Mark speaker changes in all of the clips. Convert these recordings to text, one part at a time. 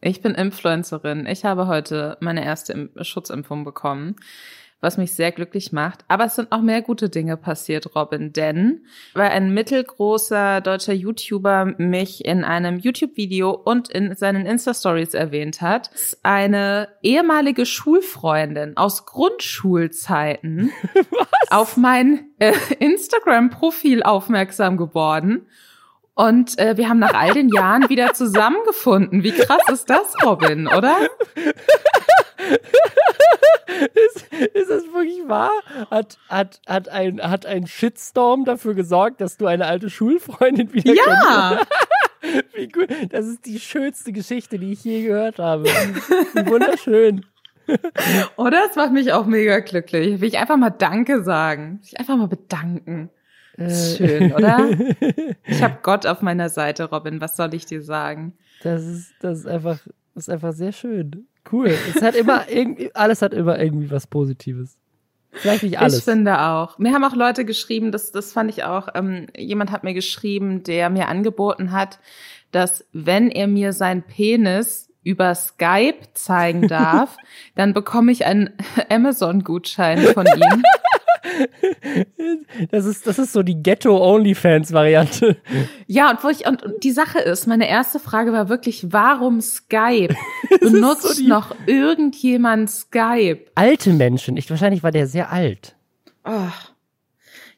Speaker 1: Ich bin Influencerin. Ich habe heute meine erste Schutzimpfung bekommen was mich sehr glücklich macht. Aber es sind auch mehr gute Dinge passiert, Robin, denn weil ein mittelgroßer deutscher YouTuber mich in einem YouTube-Video und in seinen Insta-Stories erwähnt hat, ist eine ehemalige Schulfreundin aus Grundschulzeiten auf mein äh, Instagram-Profil aufmerksam geworden. Und äh, wir haben nach all den Jahren wieder zusammengefunden. Wie krass ist das, Robin, oder?
Speaker 2: ist, ist das wirklich wahr? Hat, hat, hat, ein, hat ein Shitstorm dafür gesorgt, dass du eine alte Schulfreundin wieder
Speaker 1: Ja!
Speaker 2: Wie gut. Das ist die schönste Geschichte, die ich je gehört habe. Wie wunderschön.
Speaker 1: Oder? Das macht mich auch mega glücklich. Will ich einfach mal Danke sagen. Will ich einfach mal bedanken. Das ist schön, oder? Ich habe Gott auf meiner Seite, Robin. Was soll ich dir sagen?
Speaker 2: Das ist, das ist einfach, das ist einfach sehr schön. Cool. Es hat immer irgendwie, alles hat immer irgendwie was Positives. Vielleicht nicht alles.
Speaker 1: Ich finde auch. Mir haben auch Leute geschrieben, das, das fand ich auch, ähm, jemand hat mir geschrieben, der mir angeboten hat, dass wenn er mir sein Penis über Skype zeigen darf, dann bekomme ich einen Amazon-Gutschein von ihm.
Speaker 2: Das ist, das ist so die Ghetto-Onlyfans-Variante.
Speaker 1: Ja, und wo ich, und, und die Sache ist, meine erste Frage war wirklich, warum Skype? Benutzt so noch irgendjemand Skype?
Speaker 2: Alte Menschen. Ich, wahrscheinlich war der sehr alt.
Speaker 1: Oh.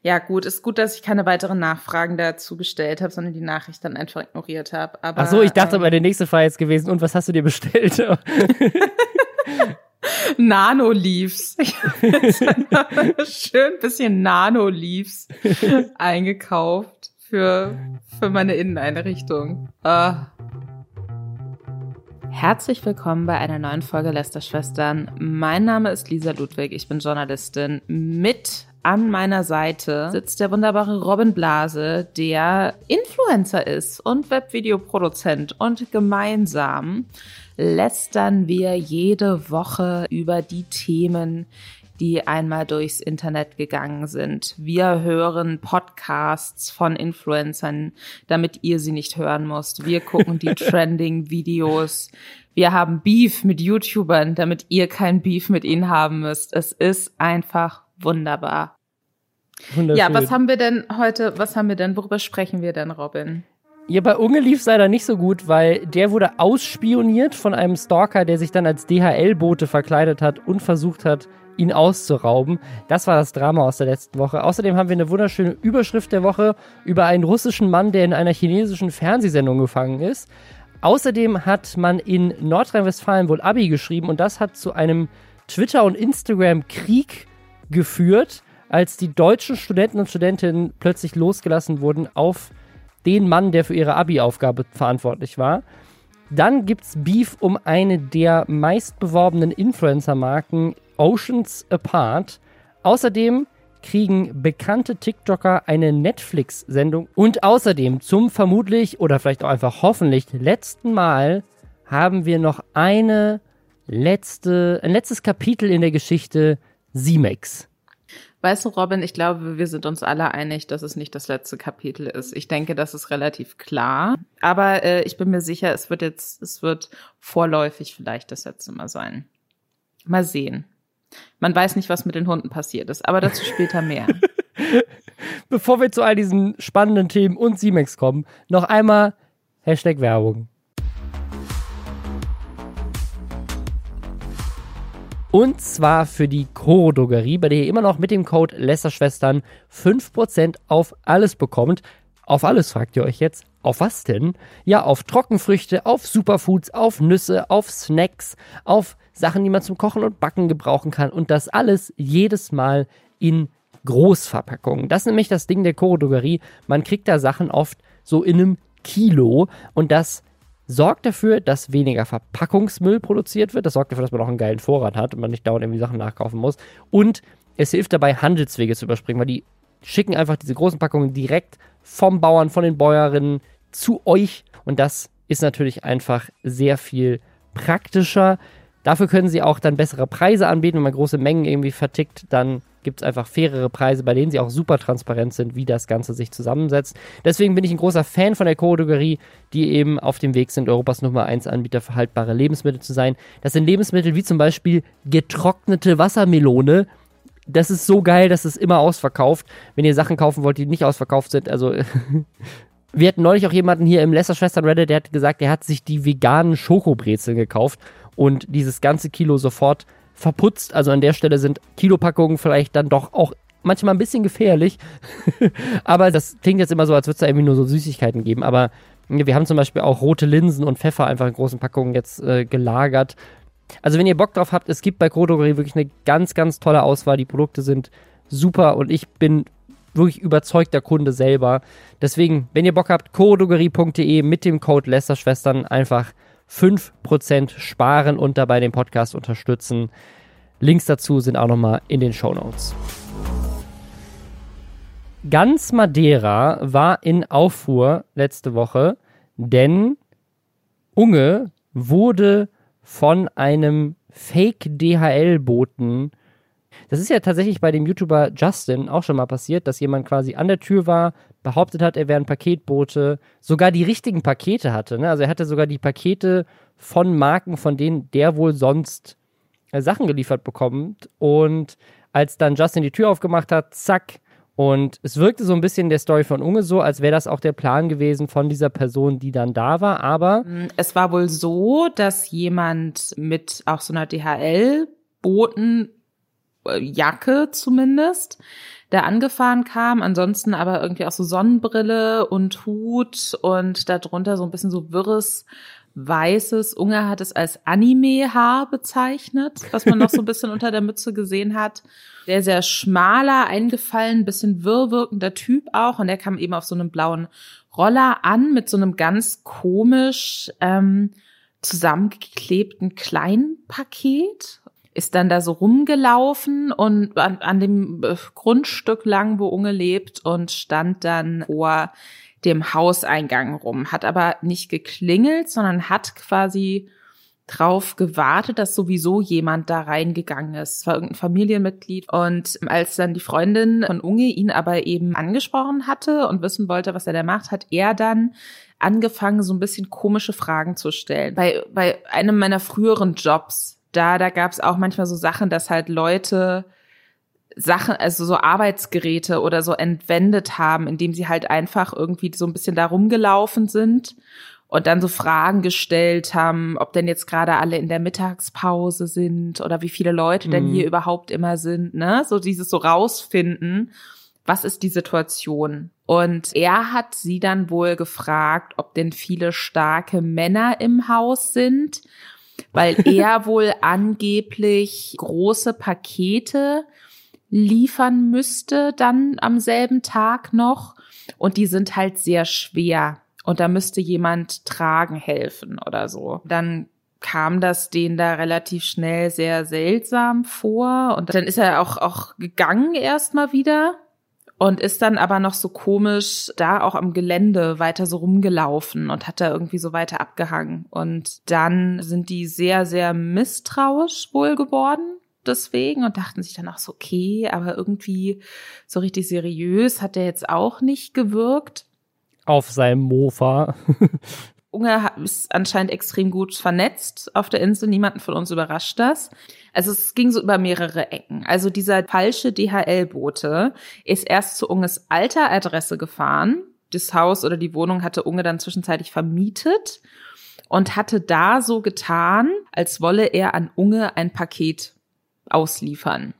Speaker 1: Ja, gut, ist gut, dass ich keine weiteren Nachfragen dazu gestellt habe, sondern die Nachricht dann einfach ignoriert habe.
Speaker 2: Ach so, ich dachte, ähm, meine nächste Frage jetzt gewesen. Und was hast du dir bestellt?
Speaker 1: Nano-Leaves. Schön bisschen Nano-Leaves eingekauft für, für meine Inneneinrichtung. Ah. Herzlich willkommen bei einer neuen Folge Lästerschwestern. Mein Name ist Lisa Ludwig, ich bin Journalistin. Mit an meiner Seite sitzt der wunderbare Robin Blase, der Influencer ist und Webvideoproduzent und gemeinsam lästern wir jede Woche über die Themen, die einmal durchs Internet gegangen sind. Wir hören Podcasts von Influencern, damit ihr sie nicht hören müsst. Wir gucken die Trending-Videos. Wir haben Beef mit YouTubern, damit ihr kein Beef mit ihnen haben müsst. Es ist einfach wunderbar. Ja, was haben wir denn heute, was haben wir denn, worüber sprechen wir denn, Robin?
Speaker 2: Ja, bei Unge lief es leider nicht so gut, weil der wurde ausspioniert von einem Stalker, der sich dann als DHL-Bote verkleidet hat und versucht hat, ihn auszurauben. Das war das Drama aus der letzten Woche. Außerdem haben wir eine wunderschöne Überschrift der Woche über einen russischen Mann, der in einer chinesischen Fernsehsendung gefangen ist. Außerdem hat man in Nordrhein-Westfalen wohl Abi geschrieben und das hat zu einem Twitter- und Instagram-Krieg geführt, als die deutschen Studenten und Studentinnen plötzlich losgelassen wurden auf den Mann, der für ihre Abi-Aufgabe verantwortlich war. Dann gibt es Beef um eine der meistbeworbenen Influencer-Marken Oceans Apart. Außerdem kriegen bekannte TikToker eine Netflix-Sendung. Und außerdem zum vermutlich oder vielleicht auch einfach hoffentlich letzten Mal haben wir noch eine letzte, ein letztes Kapitel in der Geschichte Simex.
Speaker 1: Weißt du, Robin, ich glaube, wir sind uns alle einig, dass es nicht das letzte Kapitel ist. Ich denke, das ist relativ klar. Aber äh, ich bin mir sicher, es wird jetzt, es wird vorläufig vielleicht das letzte Mal sein. Mal sehen. Man weiß nicht, was mit den Hunden passiert ist, aber dazu später mehr.
Speaker 2: Bevor wir zu all diesen spannenden Themen und Simex kommen, noch einmal Hashtag Werbung. Und zwar für die Coro Drogerie, bei der ihr immer noch mit dem Code Lästerschwestern 5% auf alles bekommt. Auf alles fragt ihr euch jetzt. Auf was denn? Ja, auf Trockenfrüchte, auf Superfoods, auf Nüsse, auf Snacks, auf Sachen, die man zum Kochen und Backen gebrauchen kann. Und das alles jedes Mal in Großverpackungen. Das ist nämlich das Ding der Coro Drogerie. Man kriegt da Sachen oft so in einem Kilo und das sorgt dafür, dass weniger Verpackungsmüll produziert wird. Das sorgt dafür, dass man auch einen geilen Vorrat hat und man nicht dauernd irgendwie Sachen nachkaufen muss. Und es hilft dabei, Handelswege zu überspringen, weil die schicken einfach diese großen Packungen direkt vom Bauern, von den Bäuerinnen zu euch. Und das ist natürlich einfach sehr viel praktischer. Dafür können sie auch dann bessere Preise anbieten, wenn man große Mengen irgendwie vertickt, dann gibt es einfach fairere Preise, bei denen sie auch super transparent sind, wie das Ganze sich zusammensetzt. Deswegen bin ich ein großer Fan von der Co-Drogerie, die eben auf dem Weg sind, Europas Nummer 1 Anbieter für haltbare Lebensmittel zu sein. Das sind Lebensmittel wie zum Beispiel getrocknete Wassermelone. Das ist so geil, dass es immer ausverkauft. Wenn ihr Sachen kaufen wollt, die nicht ausverkauft sind, also Wir hatten neulich auch jemanden hier im Lesser-Schwestern Reddit, der hat gesagt, er hat sich die veganen Schokobrezeln gekauft und dieses ganze Kilo sofort verputzt. Also an der Stelle sind Kilopackungen vielleicht dann doch auch manchmal ein bisschen gefährlich. Aber das klingt jetzt immer so, als würde es da irgendwie nur so Süßigkeiten geben. Aber wir haben zum Beispiel auch rote Linsen und Pfeffer einfach in großen Packungen jetzt äh, gelagert. Also wenn ihr Bock drauf habt, es gibt bei Kodrogerie wirklich eine ganz, ganz tolle Auswahl. Die Produkte sind super und ich bin wirklich überzeugter Kunde selber. Deswegen, wenn ihr Bock habt, kodrogerie.de mit dem Code Lästerschwestern einfach 5% sparen und dabei den Podcast unterstützen. Links dazu sind auch nochmal in den Show Notes. Ganz Madeira war in Aufruhr letzte Woche, denn Unge wurde von einem Fake-DHL-Boten das ist ja tatsächlich bei dem YouTuber Justin auch schon mal passiert, dass jemand quasi an der Tür war, behauptet hat, er wäre ein Paketbote, sogar die richtigen Pakete hatte. Ne? Also er hatte sogar die Pakete von Marken, von denen der wohl sonst äh, Sachen geliefert bekommt. Und als dann Justin die Tür aufgemacht hat, zack. Und es wirkte so ein bisschen der Story von Unge so, als wäre das auch der Plan gewesen von dieser Person, die dann da war. Aber
Speaker 1: mm, es war wohl so, dass jemand mit auch so einer DHL-Boten Jacke zumindest, der angefahren kam. Ansonsten aber irgendwie auch so Sonnenbrille und Hut und darunter so ein bisschen so wirres weißes. Unge hat es als Anime-Haar bezeichnet, was man noch so ein bisschen unter der Mütze gesehen hat. Der sehr schmaler, eingefallen, bisschen wirrwirkender Typ auch. Und der kam eben auf so einem blauen Roller an mit so einem ganz komisch ähm, zusammengeklebten kleinen Paket ist dann da so rumgelaufen und an, an dem äh, Grundstück lang, wo Unge lebt und stand dann vor dem Hauseingang rum, hat aber nicht geklingelt, sondern hat quasi drauf gewartet, dass sowieso jemand da reingegangen ist. Es war irgendein Familienmitglied. Und als dann die Freundin von Unge ihn aber eben angesprochen hatte und wissen wollte, was er da macht, hat er dann angefangen, so ein bisschen komische Fragen zu stellen. Bei, bei einem meiner früheren Jobs da, da gab es auch manchmal so Sachen, dass halt Leute Sachen, also so Arbeitsgeräte oder so entwendet haben, indem sie halt einfach irgendwie so ein bisschen da rumgelaufen sind und dann so Fragen gestellt haben, ob denn jetzt gerade alle in der Mittagspause sind oder wie viele Leute mhm. denn hier überhaupt immer sind, ne? So dieses so rausfinden, was ist die Situation? Und er hat sie dann wohl gefragt, ob denn viele starke Männer im Haus sind weil er wohl angeblich große Pakete liefern müsste dann am selben Tag noch. Und die sind halt sehr schwer. Und da müsste jemand tragen helfen oder so. Dann kam das denen da relativ schnell sehr seltsam vor. Und dann ist er auch auch gegangen erstmal wieder und ist dann aber noch so komisch da auch am Gelände weiter so rumgelaufen und hat da irgendwie so weiter abgehangen. Und dann sind die sehr, sehr misstrauisch wohl geworden deswegen und dachten sich dann auch so, okay, aber irgendwie so richtig seriös hat der jetzt auch nicht gewirkt.
Speaker 2: Auf seinem Mofa.
Speaker 1: Unge ist anscheinend extrem gut vernetzt auf der Insel. Niemanden von uns überrascht das. Also es ging so über mehrere Ecken. Also dieser falsche DHL-Bote ist erst zu Unges alter Adresse gefahren. Das Haus oder die Wohnung hatte Unge dann zwischenzeitlich vermietet und hatte da so getan, als wolle er an Unge ein Paket ausliefern.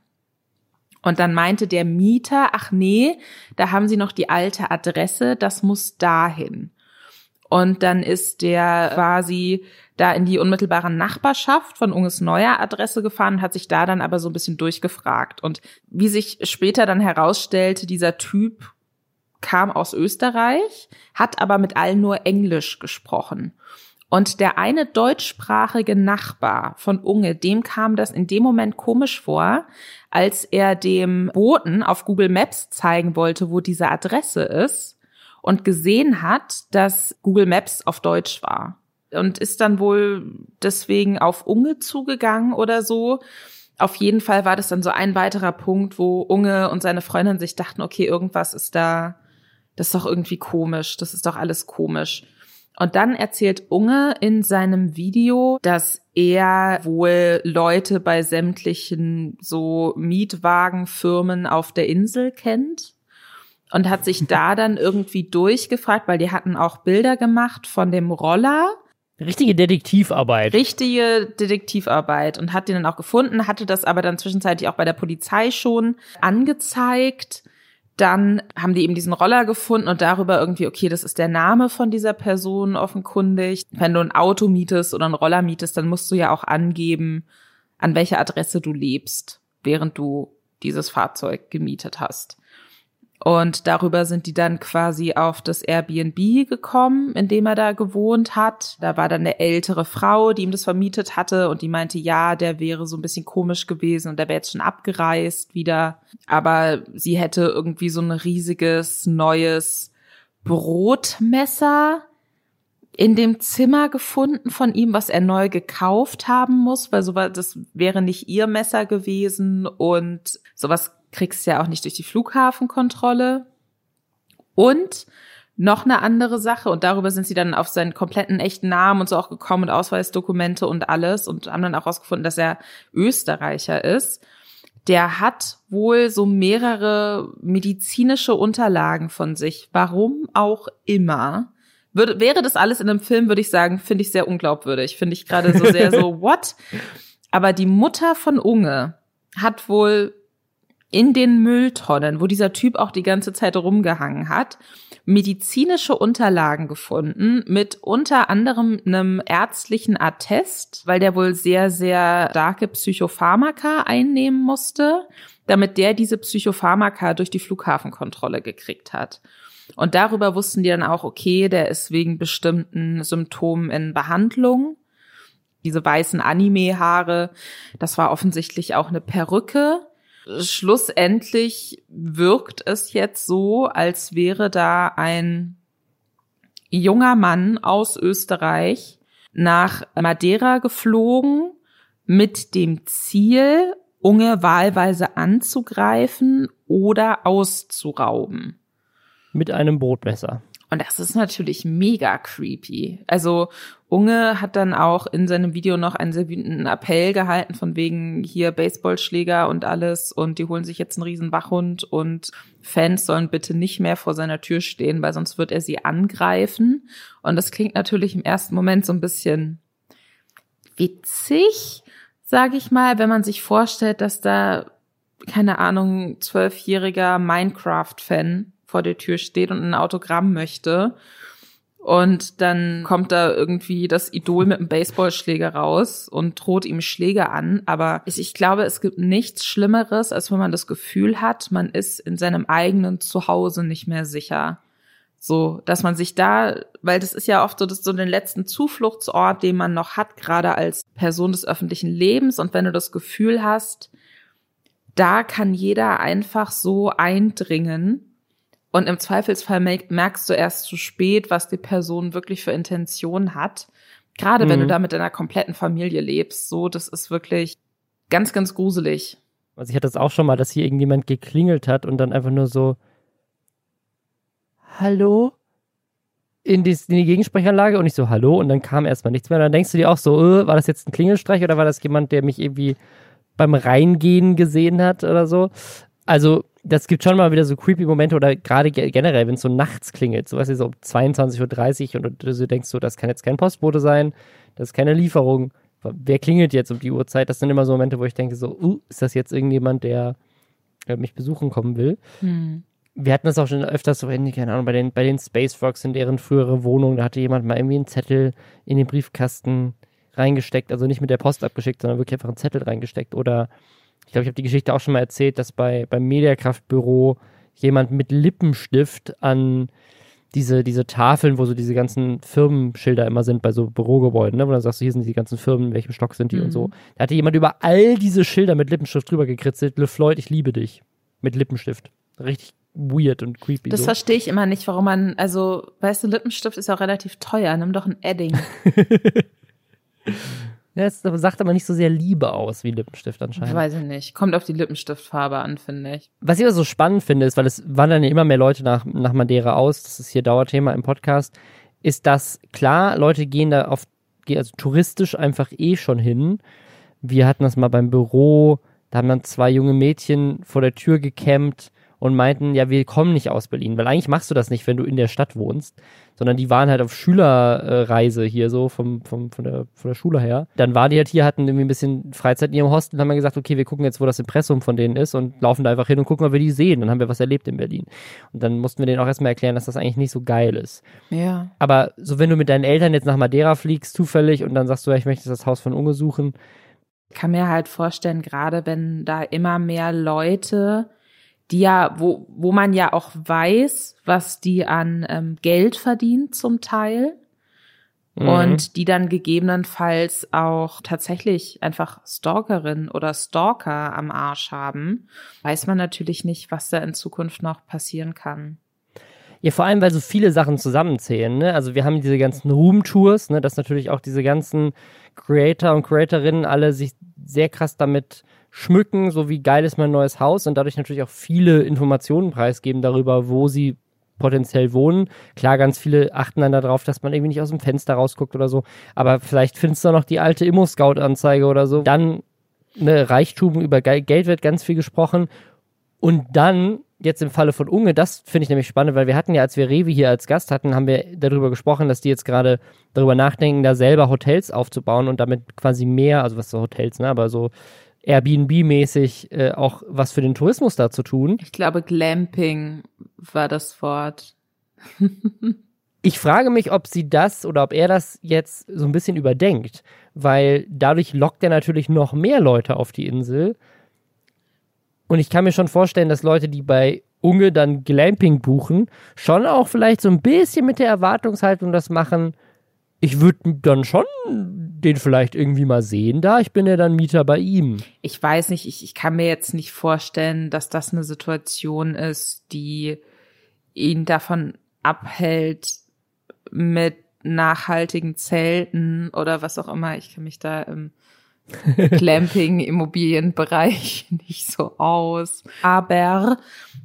Speaker 1: Und dann meinte der Mieter, ach nee, da haben sie noch die alte Adresse, das muss dahin. Und dann ist der quasi da in die unmittelbare Nachbarschaft von Unges neuer Adresse gefahren, hat sich da dann aber so ein bisschen durchgefragt. Und wie sich später dann herausstellte, dieser Typ kam aus Österreich, hat aber mit allen nur Englisch gesprochen. Und der eine deutschsprachige Nachbar von Unge, dem kam das in dem Moment komisch vor, als er dem Boten auf Google Maps zeigen wollte, wo diese Adresse ist und gesehen hat, dass Google Maps auf Deutsch war. und ist dann wohl deswegen auf Unge zugegangen oder so. Auf jeden Fall war das dann so ein weiterer Punkt, wo Unge und seine Freundin sich dachten, okay, irgendwas ist da, das ist doch irgendwie komisch, das ist doch alles komisch. Und dann erzählt Unge in seinem Video, dass er wohl Leute bei sämtlichen so Mietwagenfirmen auf der Insel kennt und hat sich da dann irgendwie durchgefragt, weil die hatten auch Bilder gemacht von dem Roller.
Speaker 2: Richtige Detektivarbeit.
Speaker 1: Richtige Detektivarbeit und hat den dann auch gefunden, hatte das aber dann zwischenzeitlich auch bei der Polizei schon angezeigt dann haben die eben diesen Roller gefunden und darüber irgendwie, okay, das ist der Name von dieser Person offenkundig. Wenn du ein Auto mietest oder einen Roller mietest, dann musst du ja auch angeben, an welcher Adresse du lebst, während du dieses Fahrzeug gemietet hast. Und darüber sind die dann quasi auf das Airbnb gekommen, in dem er da gewohnt hat. Da war dann eine ältere Frau, die ihm das vermietet hatte und die meinte, ja, der wäre so ein bisschen komisch gewesen und der wäre jetzt schon abgereist wieder. Aber sie hätte irgendwie so ein riesiges neues Brotmesser in dem Zimmer gefunden von ihm, was er neu gekauft haben muss, weil sowas, das wäre nicht ihr Messer gewesen und sowas kriegst ja auch nicht durch die Flughafenkontrolle. Und noch eine andere Sache, und darüber sind sie dann auf seinen kompletten echten Namen und so auch gekommen und Ausweisdokumente und alles und haben dann auch rausgefunden, dass er Österreicher ist. Der hat wohl so mehrere medizinische Unterlagen von sich. Warum auch immer. Würde, wäre das alles in einem Film, würde ich sagen, finde ich sehr unglaubwürdig. Finde ich gerade so sehr so, what? Aber die Mutter von Unge hat wohl in den Mülltonnen, wo dieser Typ auch die ganze Zeit rumgehangen hat, medizinische Unterlagen gefunden mit unter anderem einem ärztlichen Attest, weil der wohl sehr, sehr starke Psychopharmaka einnehmen musste, damit der diese Psychopharmaka durch die Flughafenkontrolle gekriegt hat. Und darüber wussten die dann auch, okay, der ist wegen bestimmten Symptomen in Behandlung. Diese weißen Anime-Haare, das war offensichtlich auch eine Perücke schlussendlich wirkt es jetzt so, als wäre da ein junger Mann aus Österreich nach Madeira geflogen mit dem Ziel, Unge wahlweise anzugreifen oder auszurauben.
Speaker 2: Mit einem Brotmesser.
Speaker 1: Und das ist natürlich mega creepy. Also Unge hat dann auch in seinem Video noch einen sehr wütenden Appell gehalten von wegen hier Baseballschläger und alles und die holen sich jetzt einen riesen Wachhund und Fans sollen bitte nicht mehr vor seiner Tür stehen, weil sonst wird er sie angreifen. Und das klingt natürlich im ersten Moment so ein bisschen witzig, sage ich mal, wenn man sich vorstellt, dass da keine Ahnung zwölfjähriger Minecraft-Fan vor der Tür steht und ein Autogramm möchte. Und dann kommt da irgendwie das Idol mit einem Baseballschläger raus und droht ihm Schläge an. Aber ich glaube, es gibt nichts Schlimmeres, als wenn man das Gefühl hat, man ist in seinem eigenen Zuhause nicht mehr sicher. So, dass man sich da, weil das ist ja oft so, das so den letzten Zufluchtsort, den man noch hat, gerade als Person des öffentlichen Lebens. Und wenn du das Gefühl hast, da kann jeder einfach so eindringen, und im Zweifelsfall merkst du erst zu spät, was die Person wirklich für Intention hat. Gerade mhm. wenn du mhm. da mit deiner kompletten Familie lebst. So, das ist wirklich ganz, ganz gruselig.
Speaker 2: Also ich hatte das auch schon mal, dass hier irgendjemand geklingelt hat und dann einfach nur so Hallo? In die, in die Gegensprechanlage und ich so Hallo und dann kam erstmal nichts mehr. Und dann denkst du dir auch so, äh, war das jetzt ein Klingelstreich oder war das jemand, der mich irgendwie beim Reingehen gesehen hat oder so? Also das gibt schon mal wieder so creepy Momente oder gerade generell, wenn es so nachts klingelt, so was ist so um 22.30 Uhr und du so denkst so, das kann jetzt kein Postbote sein, das ist keine Lieferung. Wer klingelt jetzt um die Uhrzeit? Das sind immer so Momente, wo ich denke so, uh, ist das jetzt irgendjemand, der mich besuchen kommen will? Hm. Wir hatten das auch schon öfters so, keine Ahnung, bei den, bei den Space Frogs in deren frühere Wohnung, da hatte jemand mal irgendwie einen Zettel in den Briefkasten reingesteckt, also nicht mit der Post abgeschickt, sondern wirklich einfach einen Zettel reingesteckt oder ich glaube, ich habe die Geschichte auch schon mal erzählt, dass bei, beim Mediakraftbüro jemand mit Lippenstift an diese, diese Tafeln, wo so diese ganzen Firmenschilder immer sind bei so Bürogebäuden, ne? wo dann sagst du, hier sind die ganzen Firmen, in welchem Stock sind die mhm. und so. Mhm. Da hatte jemand über all diese Schilder mit Lippenstift drüber gekritzelt, Le Floyd, ich liebe dich. Mit Lippenstift. Richtig weird und creepy.
Speaker 1: Das
Speaker 2: so.
Speaker 1: verstehe ich immer nicht, warum man, also, weißt du, Lippenstift ist auch relativ teuer. Nimm doch ein Edding.
Speaker 2: Ja, es sagt aber nicht so sehr Liebe aus wie Lippenstift anscheinend.
Speaker 1: Weiß ich nicht. Kommt auf die Lippenstiftfarbe an, finde ich.
Speaker 2: Was ich aber so spannend finde, ist, weil es wandern ja immer mehr Leute nach, nach Madeira aus, das ist hier Dauerthema im Podcast, ist, dass klar, Leute gehen da auf, also touristisch einfach eh schon hin. Wir hatten das mal beim Büro, da haben dann zwei junge Mädchen vor der Tür gecampt und meinten, ja, wir kommen nicht aus Berlin, weil eigentlich machst du das nicht, wenn du in der Stadt wohnst, sondern die waren halt auf Schülerreise hier so vom, vom, von, der, von der Schule her. Dann waren die halt hier, hatten irgendwie ein bisschen Freizeit in ihrem Hostel und haben dann gesagt, okay, wir gucken jetzt, wo das Impressum von denen ist und laufen da einfach hin und gucken, ob wir die sehen. Dann haben wir was erlebt in Berlin. Und dann mussten wir denen auch erstmal erklären, dass das eigentlich nicht so geil ist.
Speaker 1: Ja.
Speaker 2: Aber so, wenn du mit deinen Eltern jetzt nach Madeira fliegst, zufällig, und dann sagst du, ja, ich möchte das Haus von Unge suchen,
Speaker 1: Ich kann mir halt vorstellen, gerade wenn da immer mehr Leute, die ja, wo, wo man ja auch weiß, was die an ähm, Geld verdienen zum Teil.
Speaker 2: Mhm.
Speaker 1: Und die dann gegebenenfalls auch tatsächlich einfach Stalkerin oder Stalker am Arsch haben, weiß man natürlich nicht, was da in Zukunft noch passieren kann.
Speaker 2: Ja, vor allem, weil so viele Sachen zusammenzählen. Ne? Also wir haben diese ganzen Room-Tours, ne? dass natürlich auch diese ganzen Creator und Creatorinnen alle sich sehr krass damit schmücken, so wie geil ist mein neues Haus und dadurch natürlich auch viele Informationen preisgeben darüber, wo sie potenziell wohnen. Klar, ganz viele achten dann darauf, dass man irgendwie nicht aus dem Fenster rausguckt oder so, aber vielleicht findest du noch die alte Immo-Scout-Anzeige oder so. Dann ne, Reichtum, über Ge- Geld wird ganz viel gesprochen und dann jetzt im Falle von Unge, das finde ich nämlich spannend, weil wir hatten ja, als wir Revi hier als Gast hatten, haben wir darüber gesprochen, dass die jetzt gerade darüber nachdenken, da selber Hotels aufzubauen und damit quasi mehr, also was so Hotels, ne, aber so Airbnb-mäßig äh, auch was für den Tourismus da zu tun.
Speaker 1: Ich glaube, Glamping war das Wort.
Speaker 2: Ich frage mich, ob sie das oder ob er das jetzt so ein bisschen überdenkt, weil dadurch lockt er natürlich noch mehr Leute auf die Insel. Und ich kann mir schon vorstellen, dass Leute, die bei Unge dann Glamping buchen, schon auch vielleicht so ein bisschen mit der Erwartungshaltung das machen. Ich würde dann schon den vielleicht irgendwie mal sehen da. Ich bin ja dann Mieter bei ihm.
Speaker 1: Ich weiß nicht, ich, ich kann mir jetzt nicht vorstellen, dass das eine Situation ist, die ihn davon abhält, mit nachhaltigen Zelten oder was auch immer. Ich kenne mich da im Glamping-Immobilienbereich nicht so aus. Aber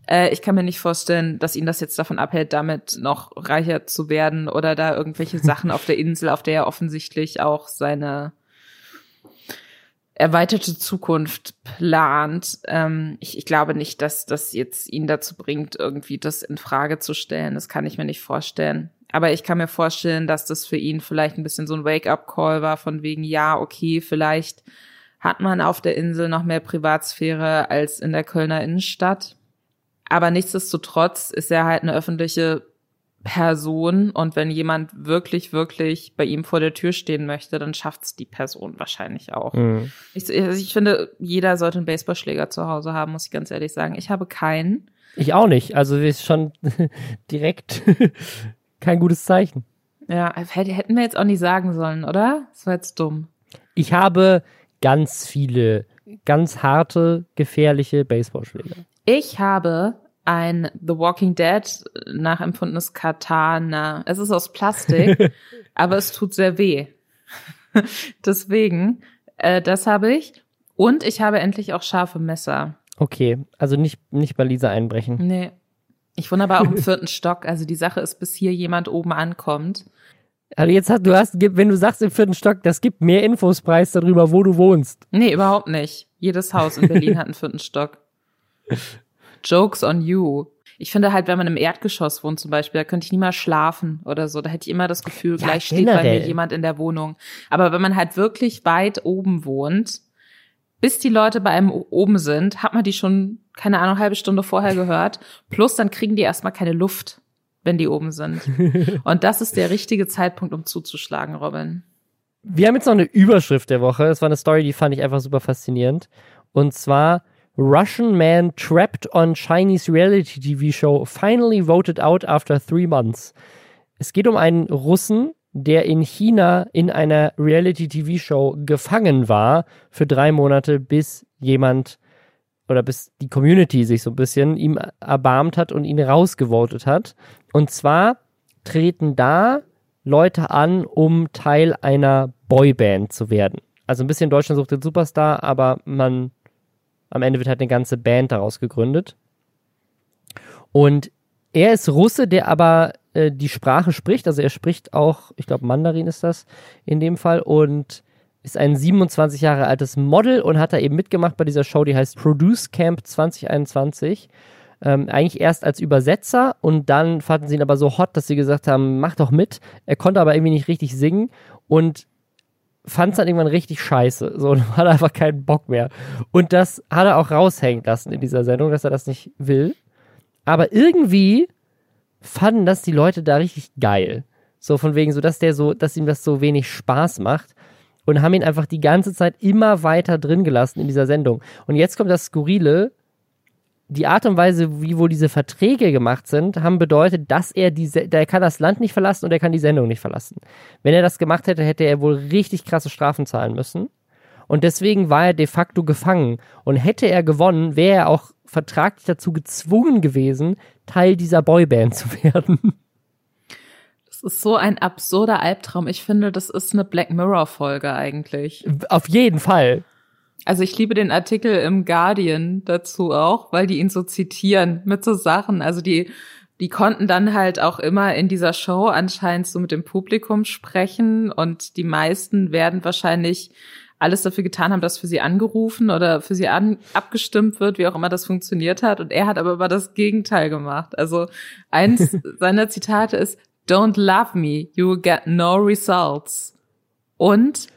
Speaker 1: äh, ich kann mir nicht vorstellen, dass ihn das jetzt davon abhält, damit noch reicher zu werden oder da irgendwelche Sachen auf der Insel, auf der er offensichtlich auch seine erweiterte Zukunft plant. Ähm, ich, ich glaube nicht, dass das jetzt ihn dazu bringt, irgendwie das in Frage zu stellen. Das kann ich mir nicht vorstellen. Aber ich kann mir vorstellen, dass das für ihn vielleicht ein bisschen so ein Wake-up-Call war, von wegen, ja, okay, vielleicht hat man auf der Insel noch mehr Privatsphäre als in der Kölner Innenstadt. Aber nichtsdestotrotz ist er halt eine öffentliche Person und wenn jemand wirklich, wirklich bei ihm vor der Tür stehen möchte, dann schafft's die Person wahrscheinlich auch.
Speaker 2: Mhm.
Speaker 1: Ich, also ich finde, jeder sollte einen Baseballschläger zu Hause haben, muss ich ganz ehrlich sagen. Ich habe keinen.
Speaker 2: Ich auch nicht. Also ist schon direkt kein gutes Zeichen.
Speaker 1: Ja, hätte- hätten wir jetzt auch nicht sagen sollen, oder? Das war jetzt dumm.
Speaker 2: Ich habe ganz viele, ganz harte, gefährliche Baseballschläger.
Speaker 1: Ich habe ein The Walking Dead nachempfundenes Katana. Es ist aus Plastik, aber es tut sehr weh. Deswegen, äh, das habe ich. Und ich habe endlich auch scharfe Messer.
Speaker 2: Okay, also nicht, nicht bei Lisa einbrechen.
Speaker 1: Nee. Ich wohne aber auch im vierten Stock. Also die Sache ist, bis hier jemand oben ankommt.
Speaker 2: Also jetzt hast du hast, wenn du sagst im vierten Stock, das gibt mehr Infos preis darüber, wo du wohnst.
Speaker 1: Nee, überhaupt nicht. Jedes Haus in Berlin hat einen vierten Stock. Jokes on you. Ich finde halt, wenn man im Erdgeschoss wohnt zum Beispiel, da könnte ich nie mal schlafen oder so. Da hätte ich immer das Gefühl,
Speaker 2: Ja,
Speaker 1: gleich steht bei mir jemand in der Wohnung. Aber wenn man halt wirklich weit oben wohnt, bis die Leute bei einem oben sind, hat man die schon, keine Ahnung, halbe Stunde vorher gehört. Plus dann kriegen die erstmal keine Luft, wenn die oben sind. Und das ist der richtige Zeitpunkt, um zuzuschlagen, Robin.
Speaker 2: Wir haben jetzt noch eine Überschrift der Woche. Das war eine Story, die fand ich einfach super faszinierend. Und zwar Russian man trapped on Chinese reality TV show finally voted out after three months. Es geht um einen Russen, der in China in einer Reality TV Show gefangen war für drei Monate, bis jemand oder bis die Community sich so ein bisschen ihm erbarmt hat und ihn rausgevotet hat. Und zwar treten da Leute an, um Teil einer Boyband zu werden. Also ein bisschen Deutschland sucht den Superstar, aber man am Ende wird halt eine ganze Band daraus gegründet. Und er ist Russe, der aber äh, die Sprache spricht. Also er spricht auch, ich glaube, Mandarin ist das in dem Fall. Und ist ein 27 Jahre altes Model und hat da eben mitgemacht bei dieser Show, die heißt Produce Camp 2021. Ähm, eigentlich erst als Übersetzer und dann fanden sie ihn aber so hot, dass sie gesagt haben, mach doch mit. Er konnte aber irgendwie nicht richtig singen und fand es dann irgendwann richtig scheiße. So, und hat einfach keinen Bock mehr. Und das hat er auch raushängen lassen in dieser Sendung, dass er das nicht will. Aber irgendwie fanden das die Leute da richtig geil. So von wegen, so dass der so, dass ihm das so wenig Spaß macht und haben ihn einfach die ganze Zeit immer weiter drin gelassen in dieser Sendung. Und jetzt kommt das Skurrile. Die Art und Weise, wie wohl diese Verträge gemacht sind, haben bedeutet, dass er diese, der kann das Land nicht verlassen und er kann die Sendung nicht verlassen. Wenn er das gemacht hätte, hätte er wohl richtig krasse Strafen zahlen müssen. Und deswegen war er de facto gefangen. Und hätte er gewonnen, wäre er auch vertraglich dazu gezwungen gewesen, Teil dieser Boyband zu werden.
Speaker 1: Das ist so ein absurder Albtraum. Ich finde, das ist eine Black Mirror-Folge eigentlich.
Speaker 2: Auf jeden Fall.
Speaker 1: Also ich liebe den Artikel im Guardian dazu auch, weil die ihn so zitieren mit so Sachen. Also die, die konnten dann halt auch immer in dieser Show anscheinend so mit dem Publikum sprechen und die meisten werden wahrscheinlich alles dafür getan haben, dass für sie angerufen oder für sie an, abgestimmt wird, wie auch immer das funktioniert hat. Und er hat aber immer das Gegenteil gemacht. Also eins seiner Zitate ist, Don't love me, you will get no results. Und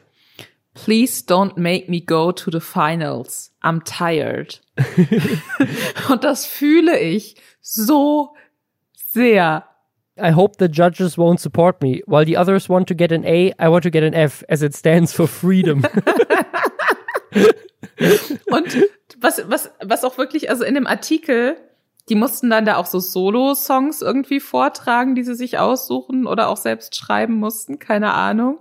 Speaker 1: Please don't make me go to the finals. I'm tired. Und das fühle ich so sehr.
Speaker 2: I hope the judges won't support me. While the others want to get an A, I want to get an F, as it stands for freedom.
Speaker 1: Und was, was, was auch wirklich, also in dem Artikel die mussten dann da auch so Solo-Songs irgendwie vortragen, die sie sich aussuchen oder auch selbst schreiben mussten, keine Ahnung.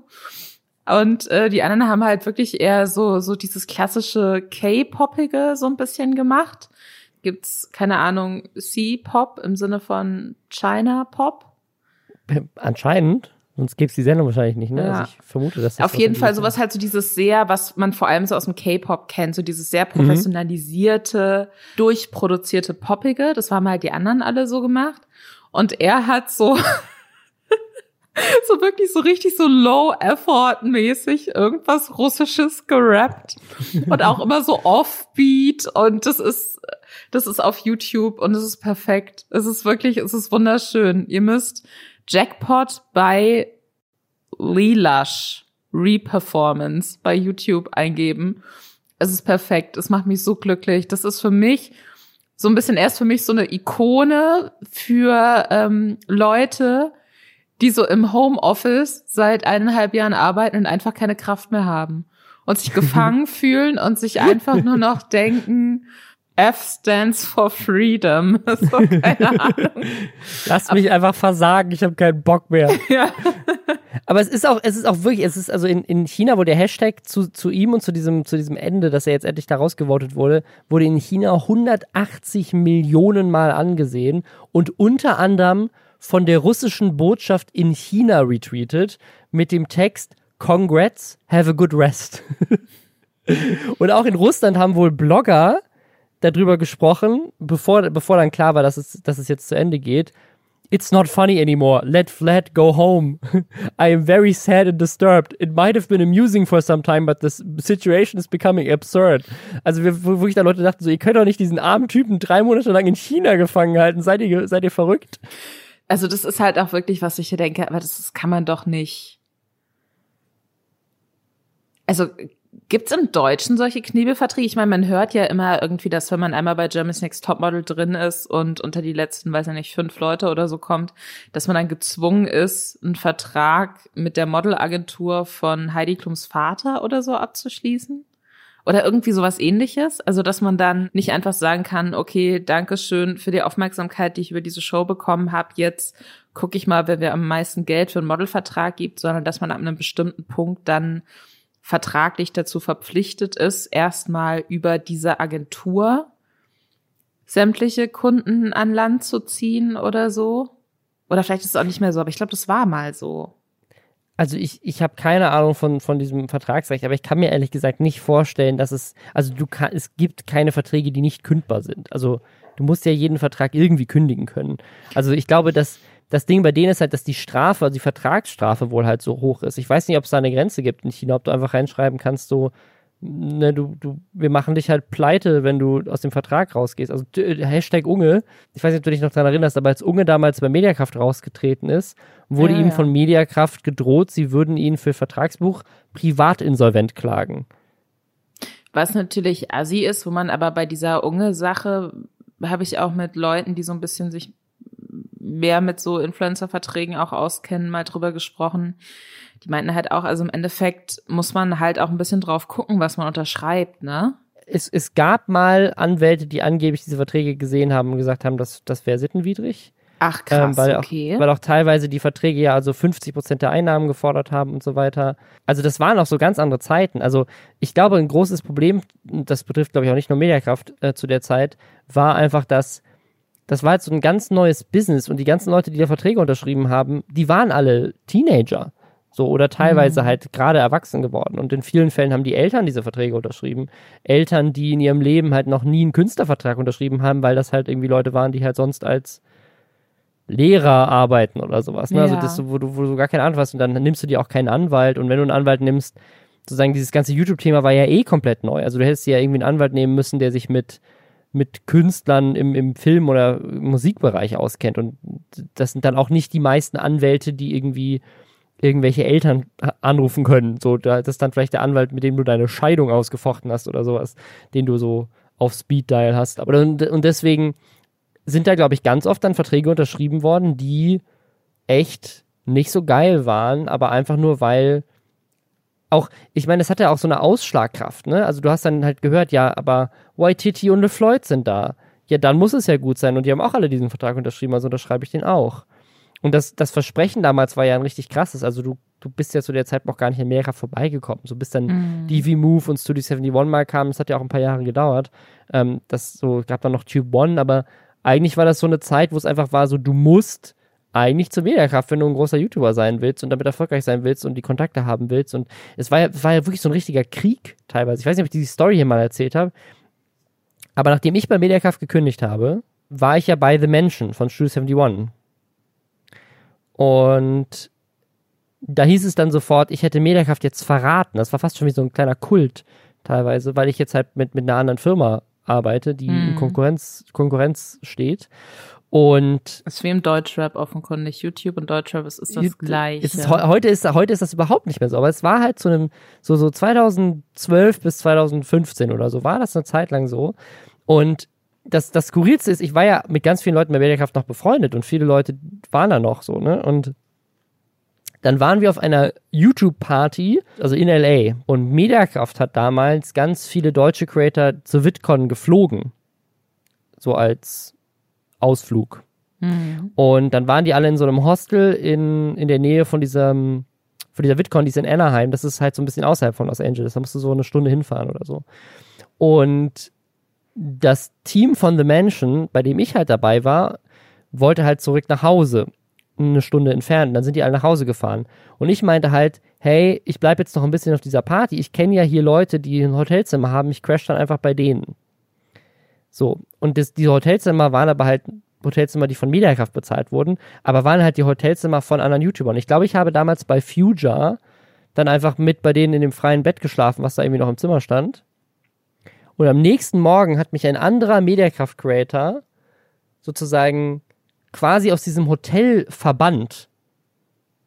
Speaker 1: Und äh, die anderen haben halt wirklich eher so so dieses klassische K-popige so ein bisschen gemacht. Gibt's keine Ahnung C-Pop im Sinne von China Pop?
Speaker 2: Anscheinend. Sonst gäbe es die Sendung wahrscheinlich nicht, ne? Ja. Also ich vermute, dass
Speaker 1: das Auf jeden Fall sowas halt so dieses sehr, was man vor allem so aus dem K-Pop kennt, so dieses sehr professionalisierte, mhm. durchproduzierte Poppige. Das haben halt die anderen alle so gemacht. Und er hat so, so wirklich so richtig so low-effort-mäßig irgendwas Russisches gerappt. Und auch immer so offbeat. Und das ist, das ist auf YouTube und es ist perfekt. Es ist wirklich, es ist wunderschön. Ihr müsst Jackpot bei Lilash Reperformance bei YouTube eingeben. Es ist perfekt. Es macht mich so glücklich. Das ist für mich so ein bisschen erst für mich so eine Ikone für ähm, Leute, die so im Homeoffice seit eineinhalb Jahren arbeiten und einfach keine Kraft mehr haben und sich gefangen fühlen und sich einfach nur noch denken, F stands for freedom. So, keine Ahnung.
Speaker 2: Lass mich einfach versagen, ich habe keinen Bock mehr. ja. Aber es ist auch, es ist auch wirklich, es ist also in, in China, wo der Hashtag zu, zu ihm und zu diesem, zu diesem Ende, dass er jetzt endlich da rausgevotet wurde, wurde in China 180 Millionen Mal angesehen und unter anderem von der russischen Botschaft in China retweetet mit dem Text Congrats, have a good rest. und auch in Russland haben wohl Blogger darüber gesprochen, bevor, bevor dann klar war, dass es, dass es jetzt zu Ende geht. It's not funny anymore. Let Vlad go home. I am very sad and disturbed. It might have been amusing for some time, but the situation is becoming absurd. Also, wo, wo ich da Leute dachten, so, ihr könnt doch nicht diesen armen Typen drei Monate lang in China gefangen halten. Seid ihr, seid ihr verrückt?
Speaker 1: Also, das ist halt auch wirklich, was ich hier denke, aber das, das kann man doch nicht. Also, Gibt's im Deutschen solche Knebelverträge? Ich meine, man hört ja immer irgendwie, dass wenn man einmal bei Germany's Next Topmodel drin ist und unter die letzten, weiß ich nicht, fünf Leute oder so kommt, dass man dann gezwungen ist, einen Vertrag mit der Modelagentur von Heidi Klums Vater oder so abzuschließen. Oder irgendwie sowas ähnliches. Also, dass man dann nicht einfach sagen kann, okay, danke schön für die Aufmerksamkeit, die ich über diese Show bekommen habe. Jetzt gucke ich mal, wer mir am meisten Geld für einen Modelvertrag gibt, sondern dass man ab einem bestimmten Punkt dann vertraglich dazu verpflichtet ist, erstmal über diese Agentur sämtliche Kunden an Land zu ziehen oder so. Oder vielleicht ist es auch nicht mehr so, aber ich glaube, das war mal so.
Speaker 2: Also ich, ich habe keine Ahnung von, von diesem Vertragsrecht, aber ich kann mir ehrlich gesagt nicht vorstellen, dass es, also du kann, es gibt keine Verträge, die nicht kündbar sind. Also du musst ja jeden Vertrag irgendwie kündigen können. Also ich glaube, dass das Ding bei denen ist halt, dass die Strafe, also die Vertragsstrafe wohl halt so hoch ist. Ich weiß nicht, ob es da eine Grenze gibt in China, ob du einfach reinschreiben kannst, so, ne, du, du, wir machen dich halt pleite, wenn du aus dem Vertrag rausgehst. Also Hashtag Unge, ich weiß nicht, ob du dich noch daran erinnerst, aber als Unge damals bei Mediakraft rausgetreten ist, wurde ja, ihm ja. von Mediakraft gedroht, sie würden ihn für Vertragsbuch privatinsolvent klagen.
Speaker 1: Was natürlich assi ist, wo man aber bei dieser Unge-Sache habe ich auch mit Leuten, die so ein bisschen sich mehr mit so Influencer-Verträgen auch auskennen, mal drüber gesprochen die meinten halt auch, also im Endeffekt muss man halt auch ein bisschen drauf gucken, was man unterschreibt, ne?
Speaker 2: Es, es gab mal Anwälte, die angeblich diese Verträge gesehen haben und gesagt haben, dass das wäre sittenwidrig.
Speaker 1: Ach krass, ähm,
Speaker 2: weil
Speaker 1: okay.
Speaker 2: Auch, weil auch teilweise die Verträge ja also 50 Prozent der Einnahmen gefordert haben und so weiter. Also das waren auch so ganz andere Zeiten. Also ich glaube, ein großes Problem, das betrifft glaube ich auch nicht nur Mediakraft äh, zu der Zeit, war einfach, dass das war jetzt so ein ganz neues Business und die ganzen Leute, die da Verträge unterschrieben haben, die waren alle Teenager. So, oder teilweise mhm. halt gerade erwachsen geworden. Und in vielen Fällen haben die Eltern diese Verträge unterschrieben. Eltern, die in ihrem Leben halt noch nie einen Künstlervertrag unterschrieben haben, weil das halt irgendwie Leute waren, die halt sonst als Lehrer arbeiten oder sowas. Ne? Ja. Also das, wo du, wo du gar keine Ahnung hast und dann nimmst du dir auch keinen Anwalt. Und wenn du einen Anwalt nimmst, sozusagen dieses ganze YouTube-Thema war ja eh komplett neu. Also du hättest ja irgendwie einen Anwalt nehmen müssen, der sich mit mit Künstlern im, im Film- oder Musikbereich auskennt. Und das sind dann auch nicht die meisten Anwälte, die irgendwie irgendwelche Eltern anrufen können. So, das ist dann vielleicht der Anwalt, mit dem du deine Scheidung ausgefochten hast oder sowas, den du so auf Speed Dial hast. Aber und, und deswegen sind da, glaube ich, ganz oft dann Verträge unterschrieben worden, die echt nicht so geil waren, aber einfach nur, weil auch, ich meine, es hat ja auch so eine Ausschlagkraft, ne? Also du hast dann halt gehört, ja, aber Waititi und LeFloid sind da. Ja, dann muss es ja gut sein und die haben auch alle diesen Vertrag unterschrieben, also unterschreibe ich den auch. Und das, das Versprechen damals war ja ein richtig krasses. Also du, du bist ja zu der Zeit noch gar nicht in Amerika vorbeigekommen. So bis dann mhm. DV Move und Studio 71 mal kamen, das hat ja auch ein paar Jahre gedauert. Ähm, das so, gab dann noch Tube One, aber eigentlich war das so eine Zeit, wo es einfach war, so du musst eigentlich zur Mediakraft, wenn du ein großer YouTuber sein willst und damit erfolgreich sein willst und die Kontakte haben willst. Und es war ja, es war ja wirklich so ein richtiger Krieg teilweise. Ich weiß nicht, ob ich diese Story hier mal erzählt habe. Aber nachdem ich bei Mediakraft gekündigt habe, war ich ja bei The Mansion von Studio 71. Und da hieß es dann sofort, ich hätte Mediakraft jetzt verraten. Das war fast schon wie so ein kleiner Kult teilweise, weil ich jetzt halt mit, mit einer anderen Firma arbeite, die hm. in Konkurrenz, Konkurrenz steht. Und
Speaker 1: es ist wie im Deutschrap offenkundig. YouTube und Deutschrap ist, ist das gleiche.
Speaker 2: Ist, heute, ist, heute ist das überhaupt nicht mehr so. Aber es war halt zu einem, so, so 2012 bis 2015 oder so, war das eine Zeit lang so. Und das, das Skurrilste ist, ich war ja mit ganz vielen Leuten bei Mediakraft noch befreundet und viele Leute waren da noch so, ne? Und dann waren wir auf einer YouTube-Party, also in LA. Und Mediakraft hat damals ganz viele deutsche Creator zur VidCon geflogen. So als Ausflug. Mhm. Und dann waren die alle in so einem Hostel in, in der Nähe von diesem, von dieser VidCon, die ist in Anaheim. Das ist halt so ein bisschen außerhalb von Los Angeles. Da musst du so eine Stunde hinfahren oder so. Und das Team von The Mansion, bei dem ich halt dabei war, wollte halt zurück nach Hause, eine Stunde entfernt. Dann sind die alle nach Hause gefahren. Und ich meinte halt, hey, ich bleibe jetzt noch ein bisschen auf dieser Party. Ich kenne ja hier Leute, die ein Hotelzimmer haben. Ich crash dann einfach bei denen. So. Und das, die Hotelzimmer waren aber halt Hotelzimmer, die von Mediakraft bezahlt wurden, aber waren halt die Hotelzimmer von anderen YouTubern. Ich glaube, ich habe damals bei Future dann einfach mit bei denen in dem freien Bett geschlafen, was da irgendwie noch im Zimmer stand. Und am nächsten Morgen hat mich ein anderer Mediakraft-Creator sozusagen quasi aus diesem Hotel verbannt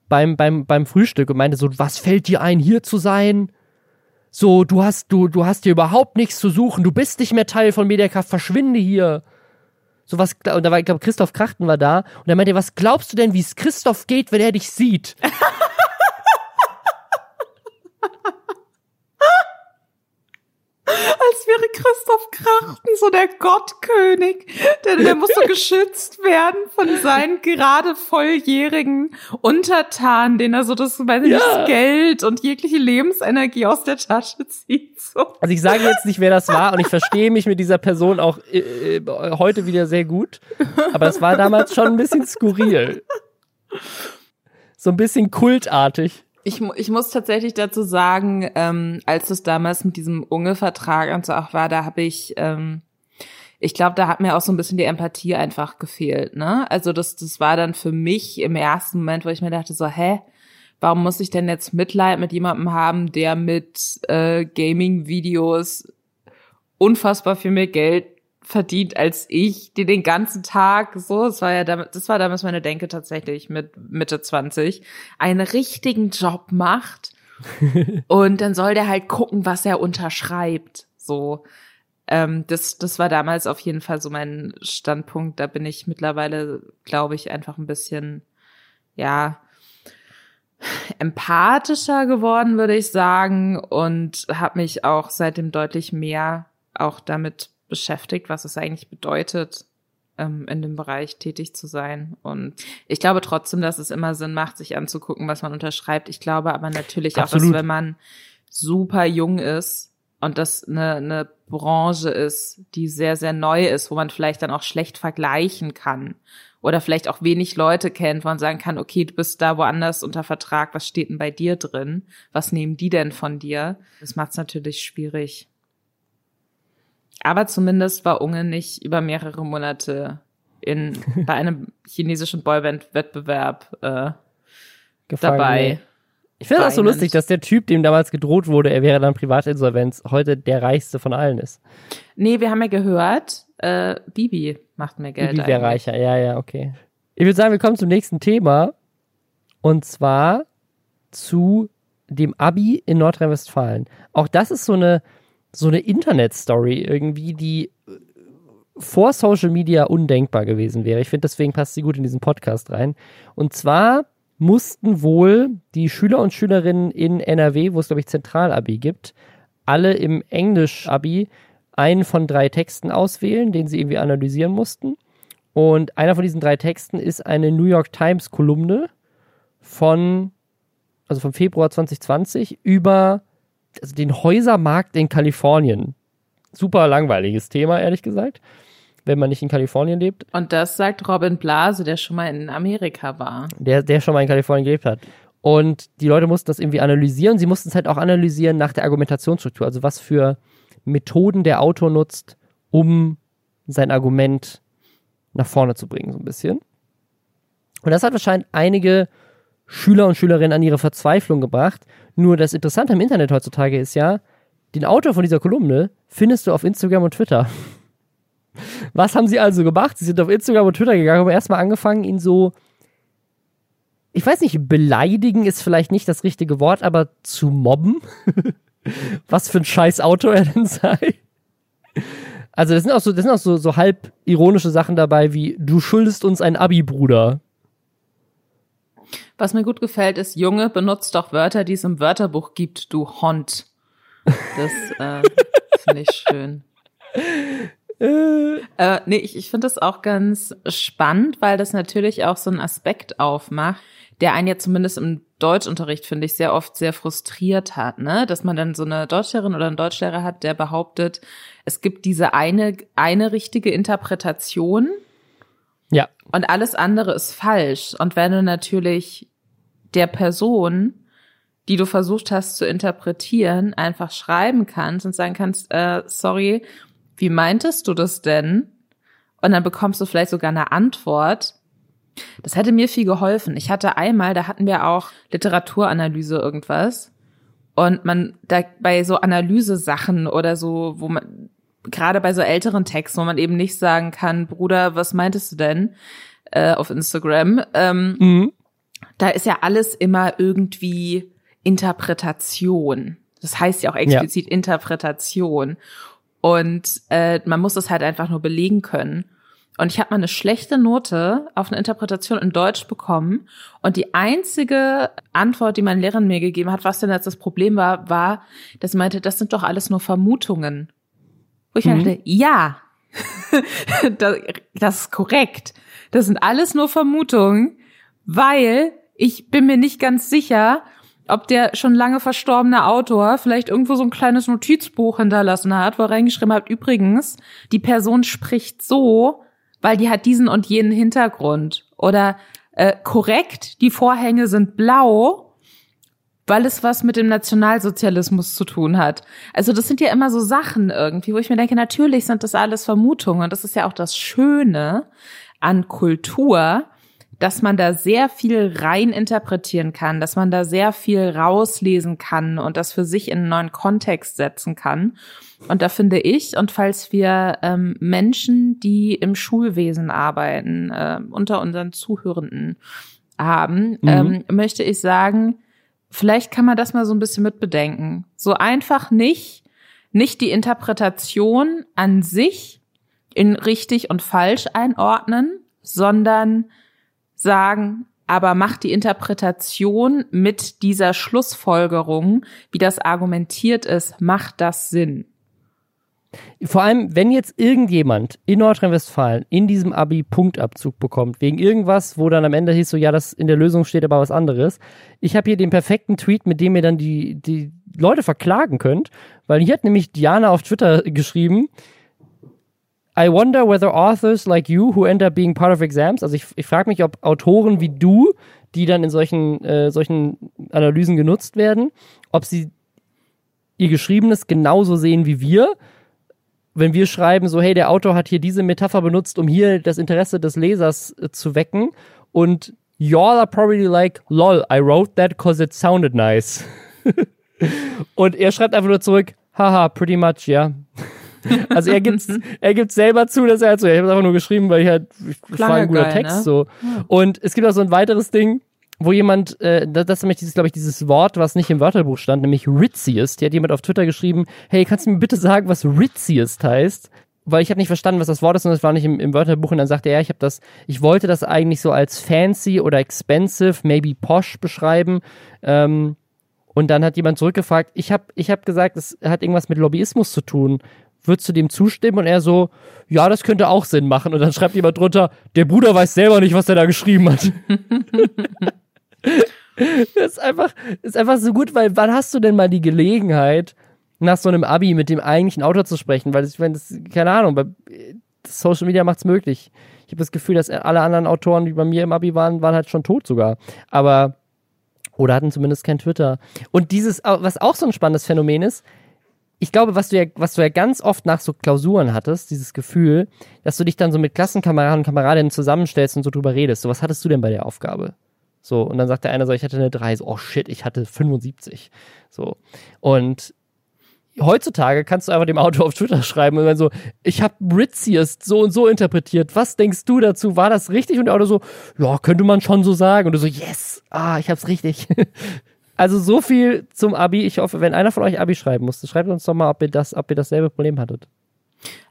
Speaker 2: beim, beim, beim Frühstück und meinte so, was fällt dir ein, hier zu sein? So, du hast, du, du hast hier überhaupt nichts zu suchen, du bist nicht mehr Teil von Mediakraft, verschwinde hier. So was, und da war, ich glaube, Christoph Krachten war da und er meinte, was glaubst du denn, wie es Christoph geht, wenn er dich sieht?
Speaker 1: Als wäre Christoph Krachten so der Gottkönig. Der, der muss so geschützt werden von seinen gerade volljährigen Untertanen, denen er so das, weiß nicht, ja. das Geld und jegliche Lebensenergie aus der Tasche zieht. So.
Speaker 2: Also ich sage jetzt nicht, wer das war und ich verstehe mich mit dieser Person auch äh, äh heute wieder sehr gut. Aber es war damals schon ein bisschen skurril. So ein bisschen kultartig.
Speaker 1: Ich, ich muss tatsächlich dazu sagen, ähm, als es damals mit diesem Unge-Vertrag und so auch war, da habe ich, ähm, ich glaube, da hat mir auch so ein bisschen die Empathie einfach gefehlt. Ne? Also das, das war dann für mich im ersten Moment, wo ich mir dachte so, hä, warum muss ich denn jetzt Mitleid mit jemandem haben, der mit äh, Gaming-Videos unfassbar viel mehr Geld verdient als ich, die den ganzen Tag so, das war ja damit, das war damals meine Denke tatsächlich mit Mitte 20, einen richtigen Job macht und dann soll der halt gucken, was er unterschreibt, so. Ähm, das, das war damals auf jeden Fall so mein Standpunkt. Da bin ich mittlerweile, glaube ich, einfach ein bisschen, ja, empathischer geworden, würde ich sagen, und habe mich auch seitdem deutlich mehr auch damit beschäftigt, was es eigentlich bedeutet, ähm, in dem Bereich tätig zu sein. Und ich glaube trotzdem, dass es immer Sinn macht, sich anzugucken, was man unterschreibt. Ich glaube aber natürlich Absolut. auch, dass wenn man super jung ist und das eine, eine Branche ist, die sehr, sehr neu ist, wo man vielleicht dann auch schlecht vergleichen kann oder vielleicht auch wenig Leute kennt, wo man sagen kann, okay, du bist da woanders unter Vertrag, was steht denn bei dir drin? Was nehmen die denn von dir? Das macht es natürlich schwierig. Aber zumindest war Unge nicht über mehrere Monate in, bei einem chinesischen Boyband-Wettbewerb äh, dabei.
Speaker 2: Ich finde das so lustig, dass der Typ, dem damals gedroht wurde, er wäre dann Privatinsolvenz, heute der reichste von allen ist.
Speaker 1: Nee, wir haben ja gehört, äh, Bibi macht mehr Geld.
Speaker 2: Bibi wäre reicher, ja, ja, okay. Ich würde sagen, wir kommen zum nächsten Thema. Und zwar zu dem Abi in Nordrhein-Westfalen. Auch das ist so eine, so eine Internet-Story irgendwie, die äh, vor Social Media undenkbar gewesen wäre. Ich finde, deswegen passt sie gut in diesen Podcast rein. Und zwar mussten wohl die Schüler und Schülerinnen in NRW, wo es, glaube ich, Zentralabi gibt, alle im Englisch-Abi einen von drei Texten auswählen, den sie irgendwie analysieren mussten. Und einer von diesen drei Texten ist eine New York Times Kolumne von, also vom Februar 2020 über also den Häusermarkt in Kalifornien. Super langweiliges Thema, ehrlich gesagt, wenn man nicht in Kalifornien lebt.
Speaker 1: Und das sagt Robin Blase, der schon mal in Amerika war.
Speaker 2: Der, der schon mal in Kalifornien gelebt hat. Und die Leute mussten das irgendwie analysieren. Sie mussten es halt auch analysieren nach der Argumentationsstruktur. Also was für Methoden der Autor nutzt, um sein Argument nach vorne zu bringen, so ein bisschen. Und das hat wahrscheinlich einige Schüler und Schülerinnen an ihre Verzweiflung gebracht. Nur das Interessante am Internet heutzutage ist ja, den Autor von dieser Kolumne findest du auf Instagram und Twitter. Was haben sie also gemacht? Sie sind auf Instagram und Twitter gegangen, haben erstmal angefangen, ihn so, ich weiß nicht, beleidigen ist vielleicht nicht das richtige Wort, aber zu mobben. Was für ein scheiß Autor er denn sei. Also, das sind auch so, das sind auch so, so halb ironische Sachen dabei, wie du schuldest uns ein Abi, Bruder.
Speaker 1: Was mir gut gefällt, ist, Junge, benutzt doch Wörter, die es im Wörterbuch gibt, du Hond. Das äh, finde ich schön. äh, nee, ich, ich finde das auch ganz spannend, weil das natürlich auch so einen Aspekt aufmacht, der einen ja zumindest im Deutschunterricht, finde ich, sehr oft sehr frustriert hat, ne? Dass man dann so eine Deutschlehrerin oder einen Deutschlehrer hat, der behauptet, es gibt diese eine, eine richtige Interpretation
Speaker 2: ja.
Speaker 1: Und alles andere ist falsch. Und wenn du natürlich der Person, die du versucht hast zu interpretieren, einfach schreiben kannst und sagen kannst, äh, sorry, wie meintest du das denn? Und dann bekommst du vielleicht sogar eine Antwort. Das hätte mir viel geholfen. Ich hatte einmal, da hatten wir auch Literaturanalyse irgendwas. Und man, da bei so Analyse-Sachen oder so, wo man, gerade bei so älteren Texten, wo man eben nicht sagen kann, Bruder, was meintest du denn äh, auf Instagram? Ähm, mhm. Da ist ja alles immer irgendwie Interpretation. Das heißt ja auch explizit ja. Interpretation. Und äh, man muss es halt einfach nur belegen können. Und ich habe mal eine schlechte Note auf eine Interpretation in Deutsch bekommen. Und die einzige Antwort, die mein Lehrer mir gegeben hat, was denn jetzt das Problem war, war, dass sie meinte, das sind doch alles nur Vermutungen. Wo ich mhm. dachte, ja, das, das ist korrekt. Das sind alles nur Vermutungen, weil ich bin mir nicht ganz sicher, ob der schon lange verstorbene Autor vielleicht irgendwo so ein kleines Notizbuch hinterlassen hat, wo er reingeschrieben hat, übrigens, die Person spricht so, weil die hat diesen und jenen Hintergrund. Oder äh, korrekt, die Vorhänge sind blau, weil es was mit dem Nationalsozialismus zu tun hat. Also das sind ja immer so Sachen irgendwie, wo ich mir denke, natürlich sind das alles Vermutungen. Und das ist ja auch das Schöne an Kultur, dass man da sehr viel rein interpretieren kann, dass man da sehr viel rauslesen kann und das für sich in einen neuen Kontext setzen kann. Und da finde ich, und falls wir ähm, Menschen, die im Schulwesen arbeiten, äh, unter unseren Zuhörenden haben, mhm. ähm, möchte ich sagen, vielleicht kann man das mal so ein bisschen mitbedenken. So einfach nicht, nicht die Interpretation an sich in richtig und falsch einordnen, sondern sagen, aber macht die Interpretation mit dieser Schlussfolgerung, wie das argumentiert ist, macht das Sinn?
Speaker 2: Vor allem, wenn jetzt irgendjemand in Nordrhein-Westfalen in diesem Abi Punktabzug bekommt, wegen irgendwas, wo dann am Ende hieß so, ja, das in der Lösung steht aber was anderes. Ich habe hier den perfekten Tweet, mit dem ihr dann die, die Leute verklagen könnt, weil hier hat nämlich Diana auf Twitter geschrieben, I wonder whether authors like you who end up being part of exams, also ich, ich frage mich, ob Autoren wie du, die dann in solchen, äh, solchen Analysen genutzt werden, ob sie ihr Geschriebenes genauso sehen wie wir. Wenn wir schreiben, so, hey, der Autor hat hier diese Metapher benutzt, um hier das Interesse des Lesers äh, zu wecken. Und y'all are probably like, lol, I wrote that cause it sounded nice. und er schreibt einfach nur zurück, haha, pretty much, ja. Also er gibt er gibt selber zu, dass er halt so, ich habe einfach nur geschrieben, weil ich halt ich war ein guter geil, Text ne? so. Und es gibt auch so ein weiteres Ding, wo jemand, äh, das ist nämlich dieses, glaube ich, dieses Wort, was nicht im Wörterbuch stand, nämlich Ritziest. Hier hat jemand auf Twitter geschrieben, hey, kannst du mir bitte sagen, was Ritziest heißt? Weil ich habe nicht verstanden, was das Wort ist und es war nicht im, im Wörterbuch und dann sagte er, ich habe das, ich wollte das eigentlich so als fancy oder expensive, maybe posh beschreiben. Ähm, und dann hat jemand zurückgefragt, ich habe ich hab gesagt, es hat irgendwas mit Lobbyismus zu tun würdest du dem zustimmen? Und er so, ja, das könnte auch Sinn machen. Und dann schreibt jemand drunter, der Bruder weiß selber nicht, was er da geschrieben hat. das ist einfach, ist einfach so gut, weil wann hast du denn mal die Gelegenheit, nach so einem Abi mit dem eigentlichen Autor zu sprechen? Weil ich meine, keine Ahnung, bei Social Media macht's möglich. Ich habe das Gefühl, dass alle anderen Autoren, die bei mir im Abi waren, waren halt schon tot sogar. Aber, oder hatten zumindest kein Twitter. Und dieses, was auch so ein spannendes Phänomen ist, ich glaube, was du ja, was du ja ganz oft nach so Klausuren hattest, dieses Gefühl, dass du dich dann so mit Klassenkameraden und Kameradinnen zusammenstellst und so drüber redest. So, was hattest du denn bei der Aufgabe? So, und dann sagt der eine so, ich hatte eine 3, so, oh shit, ich hatte 75. So. Und heutzutage kannst du einfach dem Autor auf Twitter schreiben und dann so, ich habe Ritziest so und so interpretiert. Was denkst du dazu? War das richtig? Und der Autor so, ja, könnte man schon so sagen. Und du so, yes, ah, ich hab's richtig. Also so viel zum Abi. Ich hoffe, wenn einer von euch Abi schreiben musste, schreibt uns doch mal, ob ihr das, ob ihr dasselbe Problem hattet.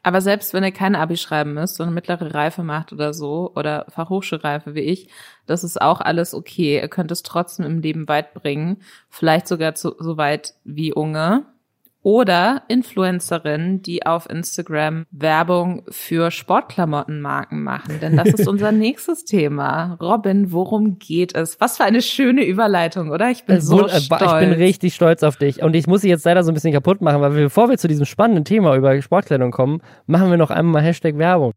Speaker 1: Aber selbst wenn ihr kein Abi schreiben müsst, sondern mittlere Reife macht oder so, oder Fachhochschulreife wie ich, das ist auch alles okay. Ihr könnt es trotzdem im Leben weit bringen. Vielleicht sogar zu, so weit wie Unge oder Influencerinnen, die auf Instagram Werbung für Sportklamottenmarken machen. Denn das ist unser nächstes Thema. Robin, worum geht es? Was für eine schöne Überleitung, oder? Ich bin so stolz.
Speaker 2: Ich bin richtig stolz auf dich. Und ich muss sie jetzt leider so ein bisschen kaputt machen, weil bevor wir zu diesem spannenden Thema über Sportkleidung kommen, machen wir noch einmal Hashtag Werbung.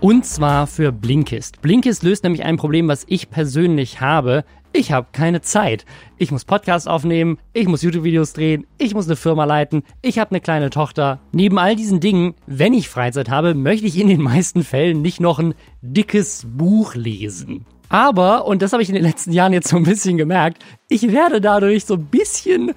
Speaker 2: Und zwar für Blinkist. Blinkist löst nämlich ein Problem, was ich persönlich habe ich habe keine Zeit. Ich muss Podcasts aufnehmen, ich muss YouTube-Videos drehen, ich muss eine Firma leiten, ich habe eine kleine Tochter. Neben all diesen Dingen, wenn ich Freizeit habe, möchte ich in den meisten Fällen nicht noch ein dickes Buch lesen. Aber, und das habe ich in den letzten Jahren jetzt so ein bisschen gemerkt, ich werde dadurch so ein bisschen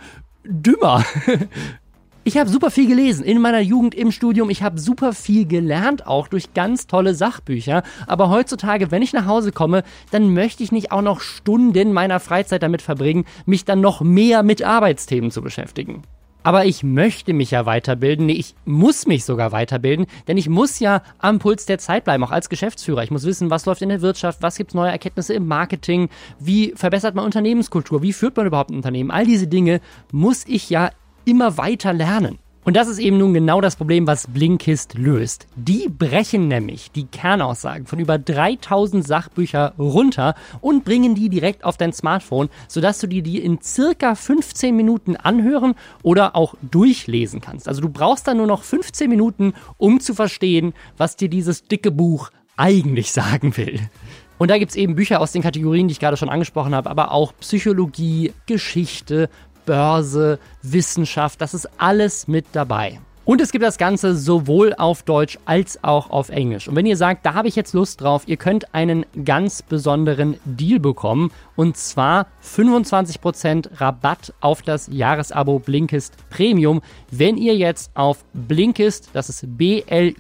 Speaker 2: dümmer. Ich habe super viel gelesen in meiner Jugend im Studium. Ich habe super viel gelernt, auch durch ganz tolle Sachbücher. Aber heutzutage, wenn ich nach Hause komme, dann möchte ich nicht auch noch Stunden meiner Freizeit damit verbringen, mich dann noch mehr mit Arbeitsthemen zu beschäftigen. Aber ich möchte mich ja weiterbilden. Nee, ich muss mich sogar weiterbilden, denn ich muss ja am Puls der Zeit bleiben, auch als Geschäftsführer. Ich muss wissen, was läuft in der Wirtschaft, was gibt es neue Erkenntnisse im Marketing, wie verbessert man Unternehmenskultur, wie führt man überhaupt ein Unternehmen. All diese Dinge muss ich ja immer weiter lernen. Und das ist eben nun genau das Problem, was Blinkist löst. Die brechen nämlich die Kernaussagen von über 3000 Sachbücher runter und bringen die direkt auf dein Smartphone, sodass du dir die in circa 15 Minuten anhören oder auch durchlesen kannst. Also du brauchst dann nur noch 15 Minuten, um zu verstehen, was dir dieses dicke Buch eigentlich sagen will. Und da gibt es eben Bücher aus den Kategorien, die ich gerade schon angesprochen habe, aber auch Psychologie, Geschichte, Börse, Wissenschaft, das ist alles mit dabei. Und es gibt das Ganze sowohl auf Deutsch als auch auf Englisch. Und wenn ihr sagt, da habe ich jetzt Lust drauf, ihr könnt einen ganz besonderen Deal bekommen. Und zwar 25% Rabatt auf das Jahresabo Blinkist Premium, wenn ihr jetzt auf Blinkist, das ist B-L-I-N-K-I-S-T.de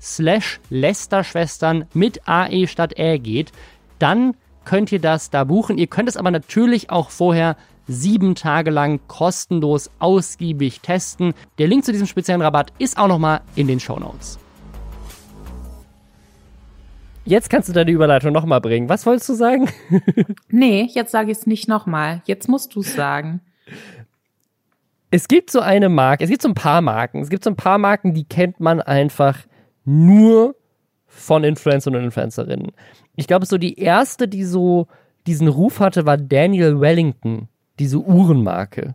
Speaker 2: slash Lästerschwestern mit AE statt R geht, dann könnt ihr das da buchen. Ihr könnt es aber natürlich auch vorher sieben Tage lang kostenlos ausgiebig testen. Der Link zu diesem speziellen Rabatt ist auch nochmal in den Show Notes. Jetzt kannst du deine Überleitung nochmal bringen. Was wolltest du sagen?
Speaker 1: nee, jetzt sage ich es nicht nochmal. Jetzt musst du es sagen.
Speaker 2: Es gibt so eine Marke, es gibt so ein paar Marken. Es gibt so ein paar Marken, die kennt man einfach nur von Influencern und Influencerinnen. Ich glaube, so die erste, die so diesen Ruf hatte, war Daniel Wellington, diese Uhrenmarke.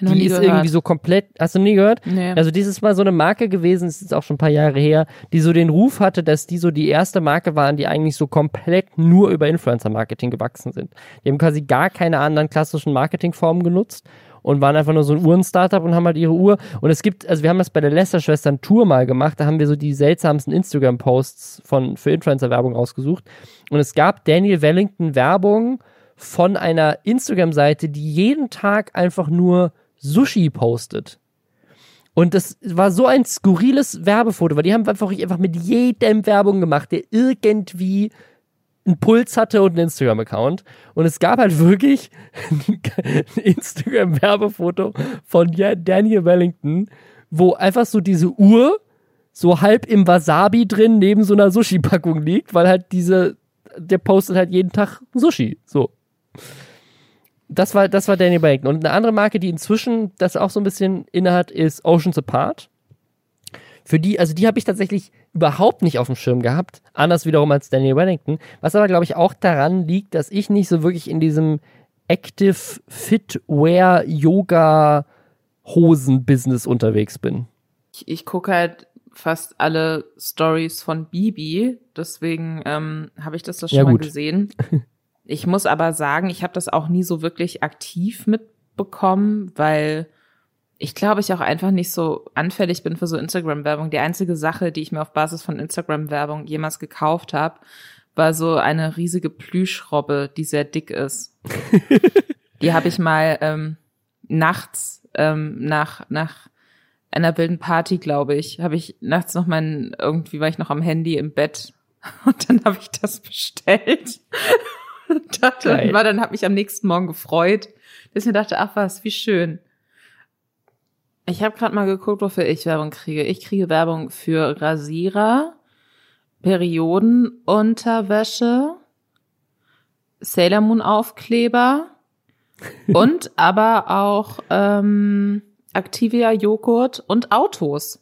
Speaker 1: Noch
Speaker 2: die ist
Speaker 1: gehört.
Speaker 2: irgendwie so komplett, hast du nie gehört?
Speaker 1: Nee.
Speaker 2: Also dieses Mal so eine Marke gewesen, das ist jetzt auch schon ein paar Jahre her, die so den Ruf hatte, dass die so die erste Marke waren, die eigentlich so komplett nur über Influencer-Marketing gewachsen sind. Die haben quasi gar keine anderen klassischen Marketingformen genutzt und waren einfach nur so ein Uhren-Startup und haben halt ihre Uhr. Und es gibt, also wir haben das bei der Lester-Schwestern Tour mal gemacht, da haben wir so die seltsamsten Instagram-Posts von, für Influencer-Werbung rausgesucht. Und es gab Daniel Wellington Werbung von einer Instagram-Seite, die jeden Tag einfach nur Sushi postet. Und das war so ein skurriles Werbefoto, weil die haben einfach, einfach mit jedem Werbung gemacht, der irgendwie einen Puls hatte und einen Instagram-Account. Und es gab halt wirklich ein Instagram-Werbefoto von Daniel Wellington, wo einfach so diese Uhr so halb im Wasabi drin neben so einer Sushi-Packung liegt, weil halt diese, der postet halt jeden Tag Sushi. So. Das war, das war Daniel Wellington. Und eine andere Marke, die inzwischen das auch so ein bisschen innehat, ist Oceans Apart. Für die, also die habe ich tatsächlich überhaupt nicht auf dem Schirm gehabt. Anders wiederum als Daniel Wellington. Was aber, glaube ich, auch daran liegt, dass ich nicht so wirklich in diesem Active Fitwear Yoga Hosen Business unterwegs bin.
Speaker 1: Ich, ich gucke halt fast alle Stories von Bibi, deswegen ähm, habe ich das da schon
Speaker 2: Ja,
Speaker 1: mal gesehen. Ich muss aber sagen, ich habe das auch nie so wirklich aktiv mitbekommen, weil ich glaube, ich auch einfach nicht so anfällig bin für so Instagram-Werbung. Die einzige Sache, die ich mir auf Basis von Instagram-Werbung jemals gekauft habe, war so eine riesige Plüschrobbe, die sehr dick ist. die habe ich mal ähm, nachts ähm, nach nach einer wilden Party, glaube ich, habe ich nachts noch mein irgendwie war ich noch am Handy im Bett und dann habe ich das bestellt. Und war dann habe mich am nächsten Morgen gefreut, dass ich mir dachte, ach was, wie schön. Ich habe gerade mal geguckt, wofür ich Werbung kriege. Ich kriege Werbung für Rasierer, Periodenunterwäsche, Sailor Moon Aufkleber und aber auch ähm, Activia Joghurt und Autos.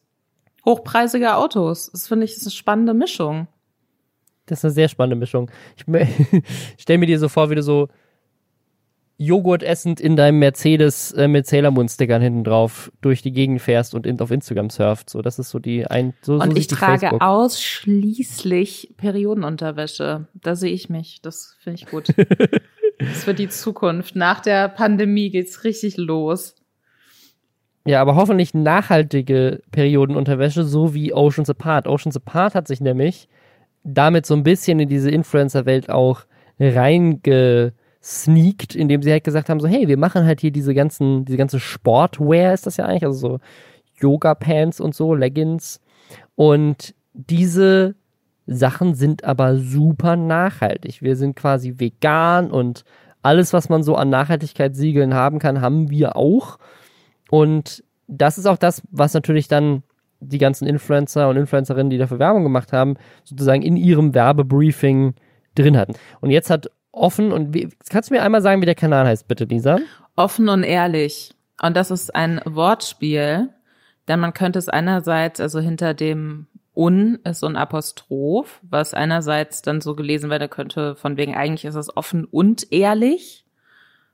Speaker 1: Hochpreisige Autos. Das finde ich ist eine spannende Mischung.
Speaker 2: Das ist eine sehr spannende Mischung. Ich me- stell mir dir so vor, wie du so Joghurt essend in deinem Mercedes äh, mit Sailor Moon Stickern hinten drauf durch die Gegend fährst und in, auf Instagram surft. So, das ist so die ein so, so
Speaker 1: Und ich
Speaker 2: sieht die
Speaker 1: trage
Speaker 2: Facebook.
Speaker 1: ausschließlich Periodenunterwäsche. Da sehe ich mich. Das finde ich gut. das wird die Zukunft. Nach der Pandemie geht's richtig los.
Speaker 2: Ja, aber hoffentlich nachhaltige Periodenunterwäsche, so wie Oceans Apart. Oceans Apart hat sich nämlich damit so ein bisschen in diese Influencer-Welt auch reingesneakt, indem sie halt gesagt haben, so, hey, wir machen halt hier diese ganzen, diese ganze Sportwear ist das ja eigentlich, also so Yoga-Pants und so, Leggings. Und diese Sachen sind aber super nachhaltig. Wir sind quasi vegan und alles, was man so an Nachhaltigkeitssiegeln haben kann, haben wir auch. Und das ist auch das, was natürlich dann die ganzen Influencer und Influencerinnen, die dafür Werbung gemacht haben, sozusagen in ihrem Werbebriefing drin hatten. Und jetzt hat offen und wie, kannst du mir einmal sagen, wie der Kanal heißt, bitte, Lisa?
Speaker 1: Offen und ehrlich. Und das ist ein Wortspiel, denn man könnte es einerseits, also hinter dem Un ist so ein Apostroph, was einerseits dann so gelesen werden könnte, von wegen eigentlich ist es offen und ehrlich.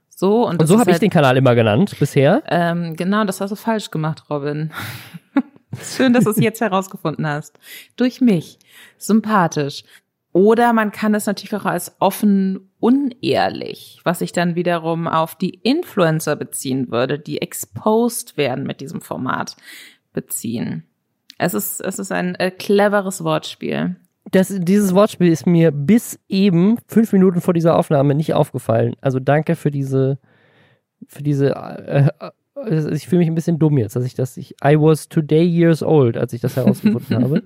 Speaker 1: So, und,
Speaker 2: und so habe halt, ich den Kanal immer genannt bisher.
Speaker 1: Ähm, genau, das hast du falsch gemacht, Robin. Schön, dass du es jetzt herausgefunden hast. Durch mich. Sympathisch. Oder man kann es natürlich auch als offen unehrlich, was sich dann wiederum auf die Influencer beziehen würde, die exposed werden mit diesem Format beziehen. Es ist, es ist ein äh, cleveres Wortspiel.
Speaker 2: Das, dieses Wortspiel ist mir bis eben fünf Minuten vor dieser Aufnahme nicht aufgefallen. Also danke für diese, für diese, äh, äh, ich fühle mich ein bisschen dumm jetzt, dass ich das, ich, I was today years old, als ich das herausgefunden habe.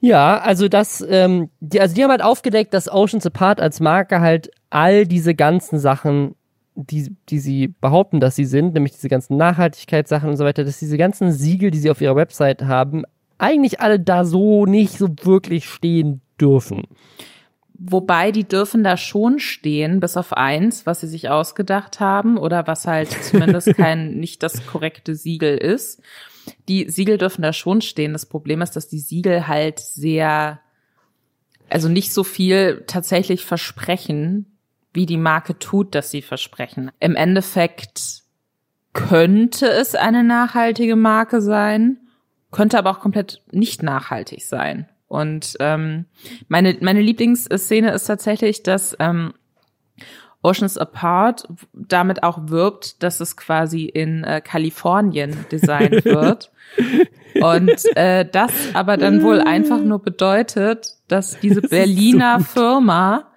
Speaker 2: Ja, also das, ähm, die, also die haben halt aufgedeckt, dass Oceans Apart als Marke halt all diese ganzen Sachen, die, die sie behaupten, dass sie sind, nämlich diese ganzen Nachhaltigkeitssachen und so weiter, dass diese ganzen Siegel, die sie auf ihrer Website haben, eigentlich alle da so nicht so wirklich stehen dürfen.
Speaker 1: Wobei die dürfen da schon stehen, bis auf eins, was sie sich ausgedacht haben oder was halt zumindest kein, nicht das korrekte Siegel ist die Siegel dürfen da schon stehen. Das Problem ist, dass die Siegel halt sehr, also nicht so viel tatsächlich versprechen, wie die Marke tut, dass sie versprechen. Im Endeffekt könnte es eine nachhaltige Marke sein, könnte aber auch komplett nicht nachhaltig sein. Und ähm, meine, meine Lieblingsszene ist tatsächlich, dass ähm, Oceans Apart damit auch wirbt, dass es quasi in äh, Kalifornien designt wird. Und äh, das aber dann wohl einfach nur bedeutet, dass diese Berliner so Firma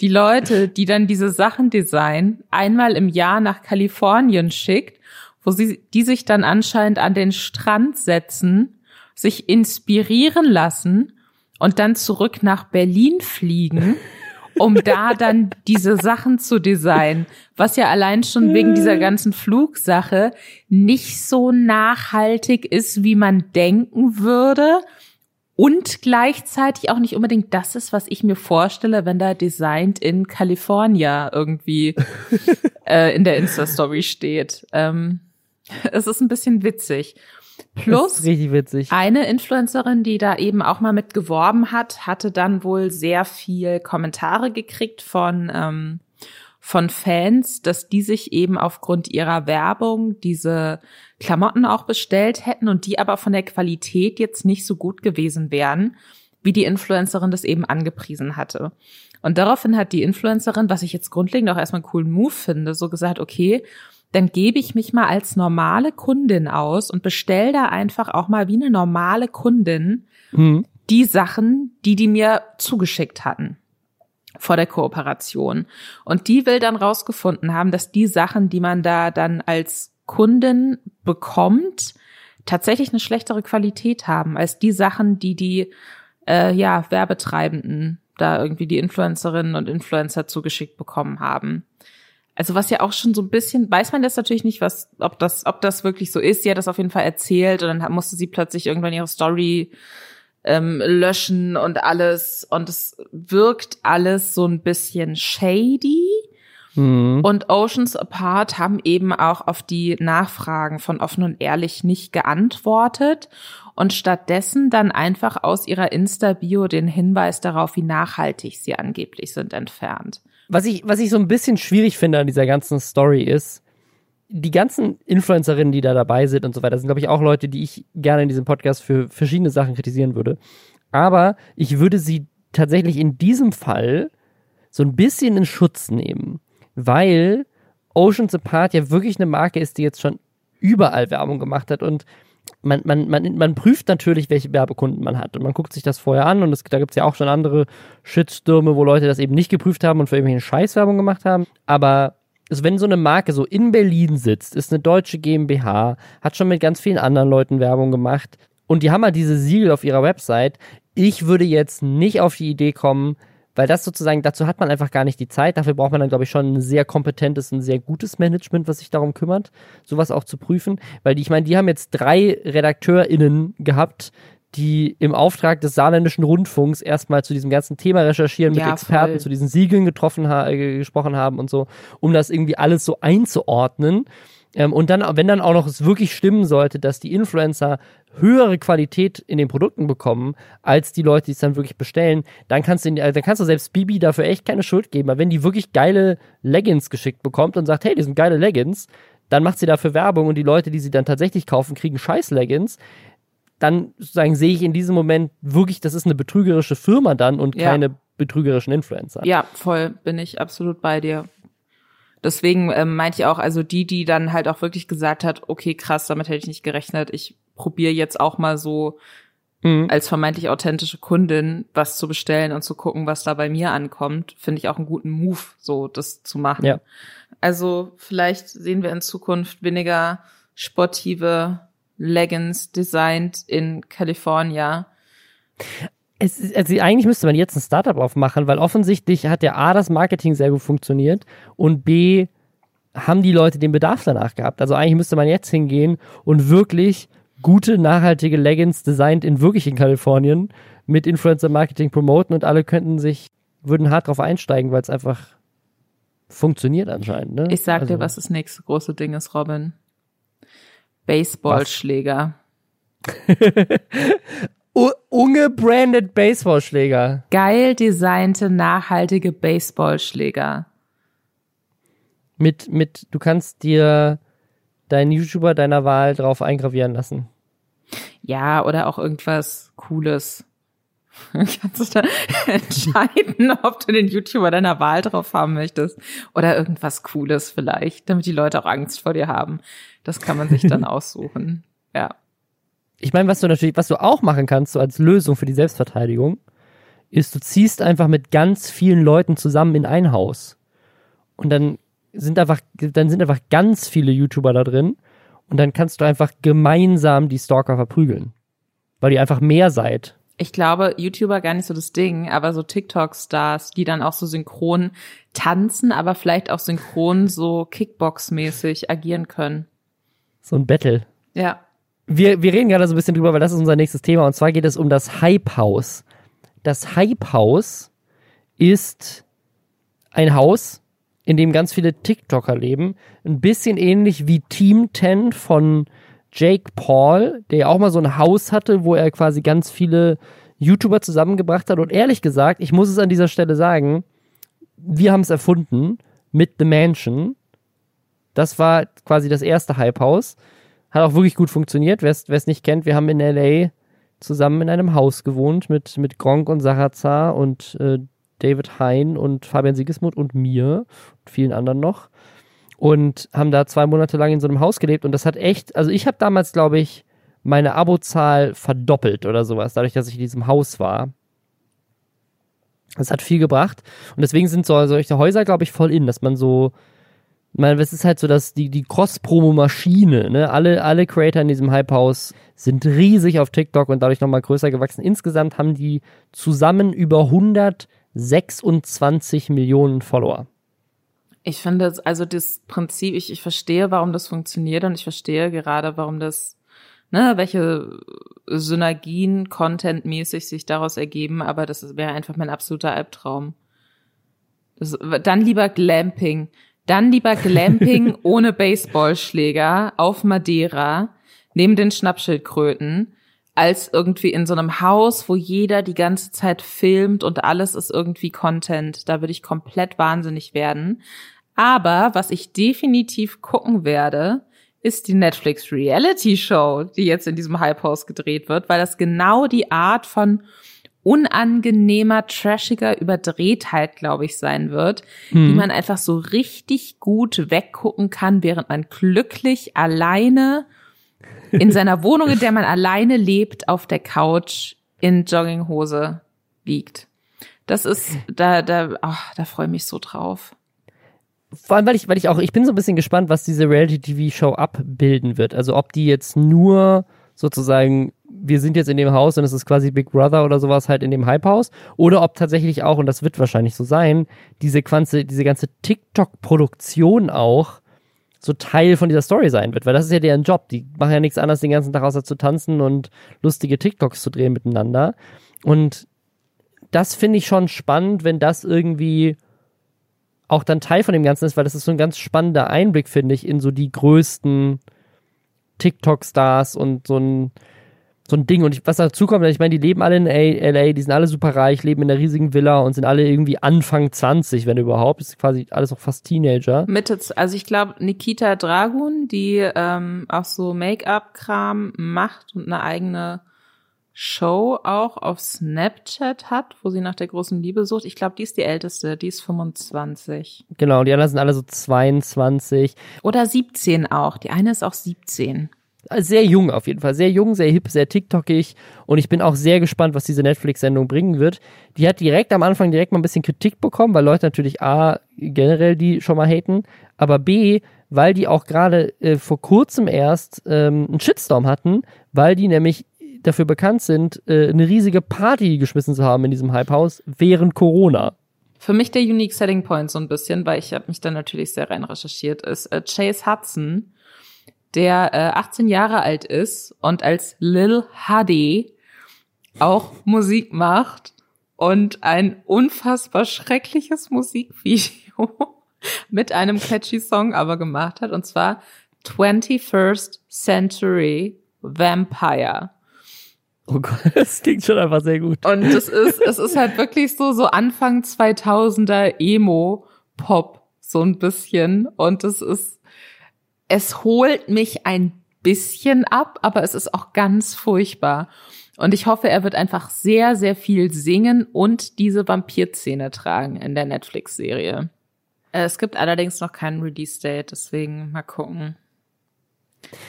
Speaker 1: die Leute, die dann diese Sachen designen, einmal im Jahr nach Kalifornien schickt, wo sie die sich dann anscheinend an den Strand setzen, sich inspirieren lassen und dann zurück nach Berlin fliegen um da dann diese Sachen zu designen, was ja allein schon wegen dieser ganzen Flugsache nicht so nachhaltig ist, wie man denken würde. Und gleichzeitig auch nicht unbedingt das ist, was ich mir vorstelle, wenn da Designed in California irgendwie äh, in der Insta-Story steht. Ähm, es ist ein bisschen witzig. Plus
Speaker 2: richtig witzig.
Speaker 1: eine Influencerin, die da eben auch mal mit geworben hat, hatte dann wohl sehr viel Kommentare gekriegt von ähm, von Fans, dass die sich eben aufgrund ihrer Werbung diese Klamotten auch bestellt hätten und die aber von der Qualität jetzt nicht so gut gewesen wären, wie die Influencerin das eben angepriesen hatte. Und daraufhin hat die Influencerin, was ich jetzt grundlegend auch erstmal einen coolen Move finde, so gesagt, okay, dann gebe ich mich mal als normale Kundin aus und bestell da einfach auch mal wie eine normale Kundin mhm. die Sachen, die die mir zugeschickt hatten vor der Kooperation. Und die will dann rausgefunden haben, dass die Sachen, die man da dann als Kundin bekommt, tatsächlich eine schlechtere Qualität haben als die Sachen, die die äh, ja Werbetreibenden da irgendwie die Influencerinnen und Influencer zugeschickt bekommen haben. Also was ja auch schon so ein bisschen, weiß man das natürlich nicht, was, ob das, ob das wirklich so ist. Sie hat das auf jeden Fall erzählt und dann musste sie plötzlich irgendwann ihre Story ähm, löschen und alles. Und es wirkt alles so ein bisschen shady. Mhm. Und Oceans Apart haben eben auch auf die Nachfragen von offen und ehrlich nicht geantwortet und stattdessen dann einfach aus ihrer Insta-Bio den Hinweis darauf, wie nachhaltig sie angeblich sind, entfernt.
Speaker 2: Was ich, was ich so ein bisschen schwierig finde an dieser ganzen Story ist, die ganzen Influencerinnen, die da dabei sind und so weiter, sind, glaube ich, auch Leute, die ich gerne in diesem Podcast für verschiedene Sachen kritisieren würde. Aber ich würde sie tatsächlich in diesem Fall so ein bisschen in Schutz nehmen, weil Oceans Apart ja wirklich eine Marke ist, die jetzt schon überall Werbung gemacht hat und man, man, man, man prüft natürlich, welche Werbekunden man hat. Und man guckt sich das vorher an und es, da gibt es ja auch schon andere Shitstürme, wo Leute das eben nicht geprüft haben und für irgendwelche Scheißwerbung gemacht haben. Aber also wenn so eine Marke so in Berlin sitzt, ist eine deutsche GmbH, hat schon mit ganz vielen anderen Leuten Werbung gemacht und die haben halt diese Siegel auf ihrer Website. Ich würde jetzt nicht auf die Idee kommen, weil das sozusagen, dazu hat man einfach gar nicht die Zeit. Dafür braucht man dann, glaube ich, schon ein sehr kompetentes, ein sehr gutes Management, was sich darum kümmert, sowas auch zu prüfen. Weil die, ich meine, die haben jetzt drei RedakteurInnen gehabt, die im Auftrag des saarländischen Rundfunks erstmal zu diesem ganzen Thema recherchieren, mit
Speaker 1: Ja,
Speaker 2: Experten
Speaker 1: voll.
Speaker 2: zu diesen Siegeln getroffen ha äh, gesprochen haben und so, um das irgendwie alles so einzuordnen. Ähm, und dann, wenn dann auch noch es wirklich stimmen sollte, dass die Influencer höhere Qualität in den Produkten bekommen, als die Leute, die es dann wirklich bestellen, dann kannst du, äh, dann kannst du selbst Bibi dafür echt keine Schuld geben. Aber wenn die wirklich geile Leggings geschickt bekommt und sagt, hey, die sind geile Leggings, dann macht sie dafür Werbung und die Leute, die sie dann tatsächlich kaufen, kriegen scheiß Leggings, dann sozusagen sehe ich in diesem Moment wirklich, das ist eine betrügerische Firma dann und
Speaker 1: Ja.
Speaker 2: keine betrügerischen Influencer.
Speaker 1: Ja, voll, bin ich absolut bei dir. Deswegen ähm, meinte ich auch, also die, die dann halt auch wirklich gesagt hat, okay, krass, damit hätte ich nicht gerechnet. Ich probiere jetzt auch mal so
Speaker 2: Mhm.
Speaker 1: als vermeintlich authentische Kundin was zu bestellen und zu gucken, was da bei mir ankommt, finde ich auch einen guten Move, so das zu machen.
Speaker 2: Ja.
Speaker 1: Also vielleicht sehen wir in Zukunft weniger sportive Leggings designt in California.
Speaker 2: Es ist, also eigentlich müsste man jetzt ein Startup aufmachen, weil offensichtlich hat ja A, das Marketing sehr gut funktioniert und B, haben die Leute den Bedarf danach gehabt. Also eigentlich müsste man jetzt hingehen und wirklich gute, nachhaltige Leggings designt in wirklich in Kalifornien mit Influencer-Marketing promoten und alle könnten sich, würden hart drauf einsteigen, weil es einfach funktioniert anscheinend. Ne?
Speaker 1: Ich sag
Speaker 2: also,
Speaker 1: dir, was das nächste große Ding ist, Robin. Baseballschläger.
Speaker 2: U- ungebranded Baseballschläger.
Speaker 1: Geil designte, nachhaltige Baseballschläger.
Speaker 2: Mit, mit, du kannst dir deinen YouTuber deiner Wahl drauf eingravieren lassen.
Speaker 1: Ja, oder auch irgendwas Cooles. Kannst du da entscheiden, ob du den YouTuber deiner Wahl drauf haben möchtest. Oder irgendwas Cooles vielleicht, damit die Leute auch Angst vor dir haben. Das kann man sich dann aussuchen. Ja.
Speaker 2: Ich meine, was du natürlich, was du auch machen kannst, so als Lösung für die Selbstverteidigung, ist, du ziehst einfach mit ganz vielen Leuten zusammen in ein Haus. Und dann sind einfach, dann sind einfach ganz viele YouTuber da drin. Und dann kannst du einfach gemeinsam die Stalker verprügeln. Weil ihr einfach mehr seid.
Speaker 1: Ich glaube, YouTuber gar nicht so das Ding, aber so TikTok-Stars, die dann auch so synchron tanzen, aber vielleicht auch synchron so Kickbox-mäßig agieren können.
Speaker 2: So ein Battle.
Speaker 1: Ja.
Speaker 2: Wir, wir reden gerade so ein bisschen drüber, weil das ist unser nächstes Thema. Und zwar geht es um das Hype House. Das Hype House ist ein Haus, in dem ganz viele TikToker leben. Ein bisschen ähnlich wie Team 10 von Jake Paul, der ja auch mal so ein Haus hatte, wo er quasi ganz viele YouTuber zusammengebracht hat. Und ehrlich gesagt, ich muss es an dieser Stelle sagen, wir haben es erfunden mit The Mansion. Das war quasi das erste Hype House. Hat auch wirklich gut funktioniert. Wer es nicht kennt, wir haben in LA zusammen in einem Haus gewohnt mit, mit Gronk und Sarazar und äh, David Hein und Fabian Siegesmund und mir und vielen anderen noch. Und haben da zwei Monate lang in so einem Haus gelebt. Und das hat echt, also ich habe damals, glaube ich, meine Abozahl verdoppelt oder sowas, dadurch, dass ich in diesem Haus war. Das hat viel gebracht. Und deswegen sind so solche Häuser, glaube ich, voll in, dass man so, ich meine, es ist halt so, dass die, die Cross-Promo-Maschine, ne, alle, alle Creator in diesem Hype-Haus sind riesig auf TikTok und dadurch nochmal größer gewachsen. Insgesamt haben die zusammen über 126 Millionen Follower.
Speaker 1: Ich finde, also das Prinzip, ich, ich verstehe, warum das funktioniert und ich verstehe gerade, warum das, ne, welche Synergien contentmäßig sich daraus ergeben, aber das wäre einfach mein absoluter Albtraum. Das, dann lieber Glamping. Dann lieber Glamping ohne Baseballschläger auf Madeira, neben den Schnappschildkröten, als irgendwie in so einem Haus, wo jeder die ganze Zeit filmt und alles ist irgendwie Content. Da würde ich komplett wahnsinnig werden. Aber was ich definitiv gucken werde, ist die Netflix Reality Show, die jetzt in diesem Hype House gedreht wird, weil das genau die Art von unangenehmer, trashiger Überdrehtheit, glaube ich, sein wird, die man einfach so richtig gut weggucken kann, während man glücklich alleine in seiner Wohnung, in der man alleine lebt, auf der Couch in Jogginghose liegt. Das ist, da, da, ach, da freue ich mich so drauf.
Speaker 2: Vor allem, weil ich, weil ich auch, ich bin so ein bisschen gespannt, was diese Reality-TV-Show abbilden wird. Also ob die jetzt nur sozusagen, wir sind jetzt in dem Haus und es ist quasi Big Brother oder sowas halt in dem Hype-Haus, oder ob tatsächlich auch, und das wird wahrscheinlich so sein, diese ganze, diese ganze TikTok-Produktion auch so Teil von dieser Story sein wird, weil das ist ja deren Job. Die machen ja nichts anderes den ganzen Tag außer zu tanzen und lustige TikToks zu drehen miteinander. Und das finde ich schon spannend, wenn das irgendwie auch dann Teil von dem Ganzen ist, weil das ist so ein ganz spannender Einblick, finde ich, in so die größten TikTok-Stars und so ein, so ein Ding. Und was dazu kommt, ich meine, die leben alle in LA, die sind alle super reich, leben in einer riesigen Villa und sind alle irgendwie Anfang 20, wenn überhaupt. Ist quasi alles auch fast Teenager.
Speaker 1: Mitte, also ich glaube, Nikita Dragun, die ähm, auch so Make-up-Kram macht und eine eigene Show auch auf Snapchat hat, wo sie nach der großen Liebe sucht. Ich glaube, die ist die älteste, die ist 25.
Speaker 2: Genau, die anderen sind alle so 22.
Speaker 1: Oder 17 auch. Die eine ist auch 17.
Speaker 2: Also sehr jung auf jeden Fall. Sehr jung, sehr hip, sehr TikTokig. Und ich bin auch sehr gespannt, was diese Netflix-Sendung bringen wird. Die hat direkt am Anfang direkt mal ein bisschen Kritik bekommen, weil Leute natürlich A, generell die schon mal haten, aber B, weil die auch gerade äh, vor kurzem erst ähm, einen Shitstorm hatten, weil die nämlich dafür bekannt sind, äh, eine riesige Party geschmissen zu haben in diesem Hypehaus während Corona.
Speaker 1: Für mich der Unique Selling Point so ein bisschen, weil ich habe mich da natürlich sehr rein recherchiert, ist äh, Chase Hudson, der äh, 18 Jahre alt ist und als Lil Huddy auch Musik macht und ein unfassbar schreckliches Musikvideo mit einem catchy Song aber gemacht hat und zwar 21st Century Vampire.
Speaker 2: Oh Gott, das klingt schon einfach sehr gut.
Speaker 1: Und es ist, es ist halt wirklich so, so Anfang 2000er Emo-Pop, so ein bisschen. Und es ist, es holt mich ein bisschen ab, aber es ist auch ganz furchtbar. Und ich hoffe, er wird einfach sehr, sehr viel singen und diese Vampirszene tragen in der Netflix-Serie. Es gibt allerdings noch keinen Release-Date, deswegen mal gucken.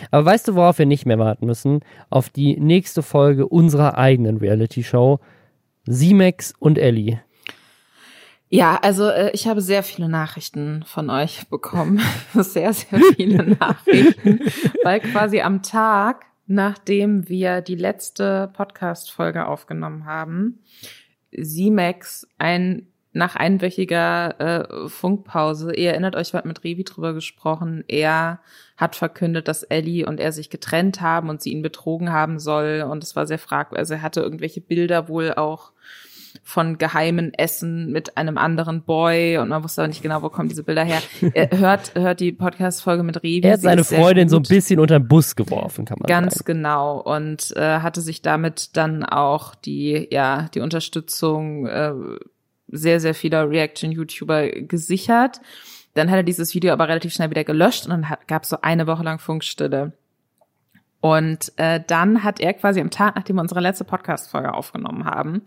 Speaker 2: Aber weißt du, worauf wir nicht mehr warten müssen? Auf die nächste Folge unserer eigenen Reality-Show. Simex und Ellie.
Speaker 1: Ja, also äh, ich habe sehr viele Nachrichten von euch bekommen. sehr, sehr viele Nachrichten. weil quasi am Tag, nachdem wir die letzte Podcast-Folge aufgenommen haben, Simex ein nach einwöchiger äh, Funkpause, ihr erinnert euch, wir hatten mit Revi drüber gesprochen, er hat verkündet, dass Ellie und er sich getrennt haben und sie ihn betrogen haben soll und es war sehr fragwürdig, also er hatte irgendwelche Bilder wohl auch von geheimen Essen mit einem anderen Boy und man wusste aber nicht genau, wo kommen diese Bilder her. Er hört, hört die Podcast-Folge mit Revi.
Speaker 2: Er hat seine Freundin so ein bisschen unter den Bus geworfen, kann man
Speaker 1: Ganz
Speaker 2: sagen.
Speaker 1: genau und äh, hatte sich damit dann auch die, ja, die Unterstützung äh, sehr, sehr vieler Reaction-YouTuber gesichert. Dann hat er dieses Video aber relativ schnell wieder gelöscht und dann gab es so eine Woche lang Funkstille. Und äh, dann hat er quasi am Tag, nachdem wir unsere letzte Podcast-Folge aufgenommen haben,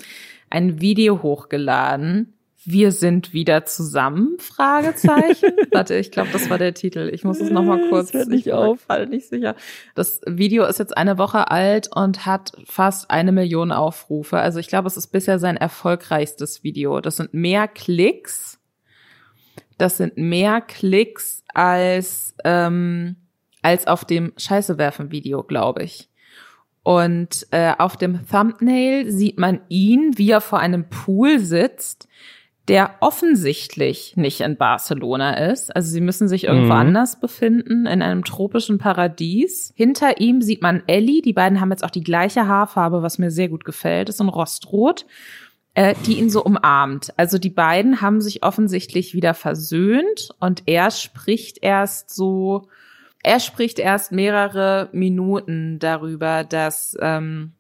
Speaker 1: ein Video hochgeladen. Wir sind wieder zusammen? Fragezeichen. Warte, ich glaube, das war der Titel. Ich muss es noch mal kurz.
Speaker 2: Das nicht
Speaker 1: ich
Speaker 2: auf.
Speaker 1: Halt nicht sicher. Das Video ist jetzt eine Woche alt und hat fast eine Million Aufrufe. Also ich glaube, es ist bisher sein erfolgreichstes Video. Das sind mehr Klicks. Das sind mehr Klicks als ähm, als auf dem Scheiße werfen Video, glaube ich. Und äh, auf dem Thumbnail sieht man ihn, wie er vor einem Pool sitzt, der offensichtlich nicht in Barcelona ist. Also sie müssen sich irgendwo
Speaker 2: Mhm.
Speaker 1: anders befinden, in einem tropischen Paradies. Hinter ihm sieht man Ellie. Die beiden haben jetzt auch die gleiche Haarfarbe, was mir sehr gut gefällt. Ist ein Rostrot äh, die ihn so umarmt. Also die beiden haben sich offensichtlich wieder versöhnt und er spricht erst so, er spricht erst mehrere Minuten darüber, dass, ähm,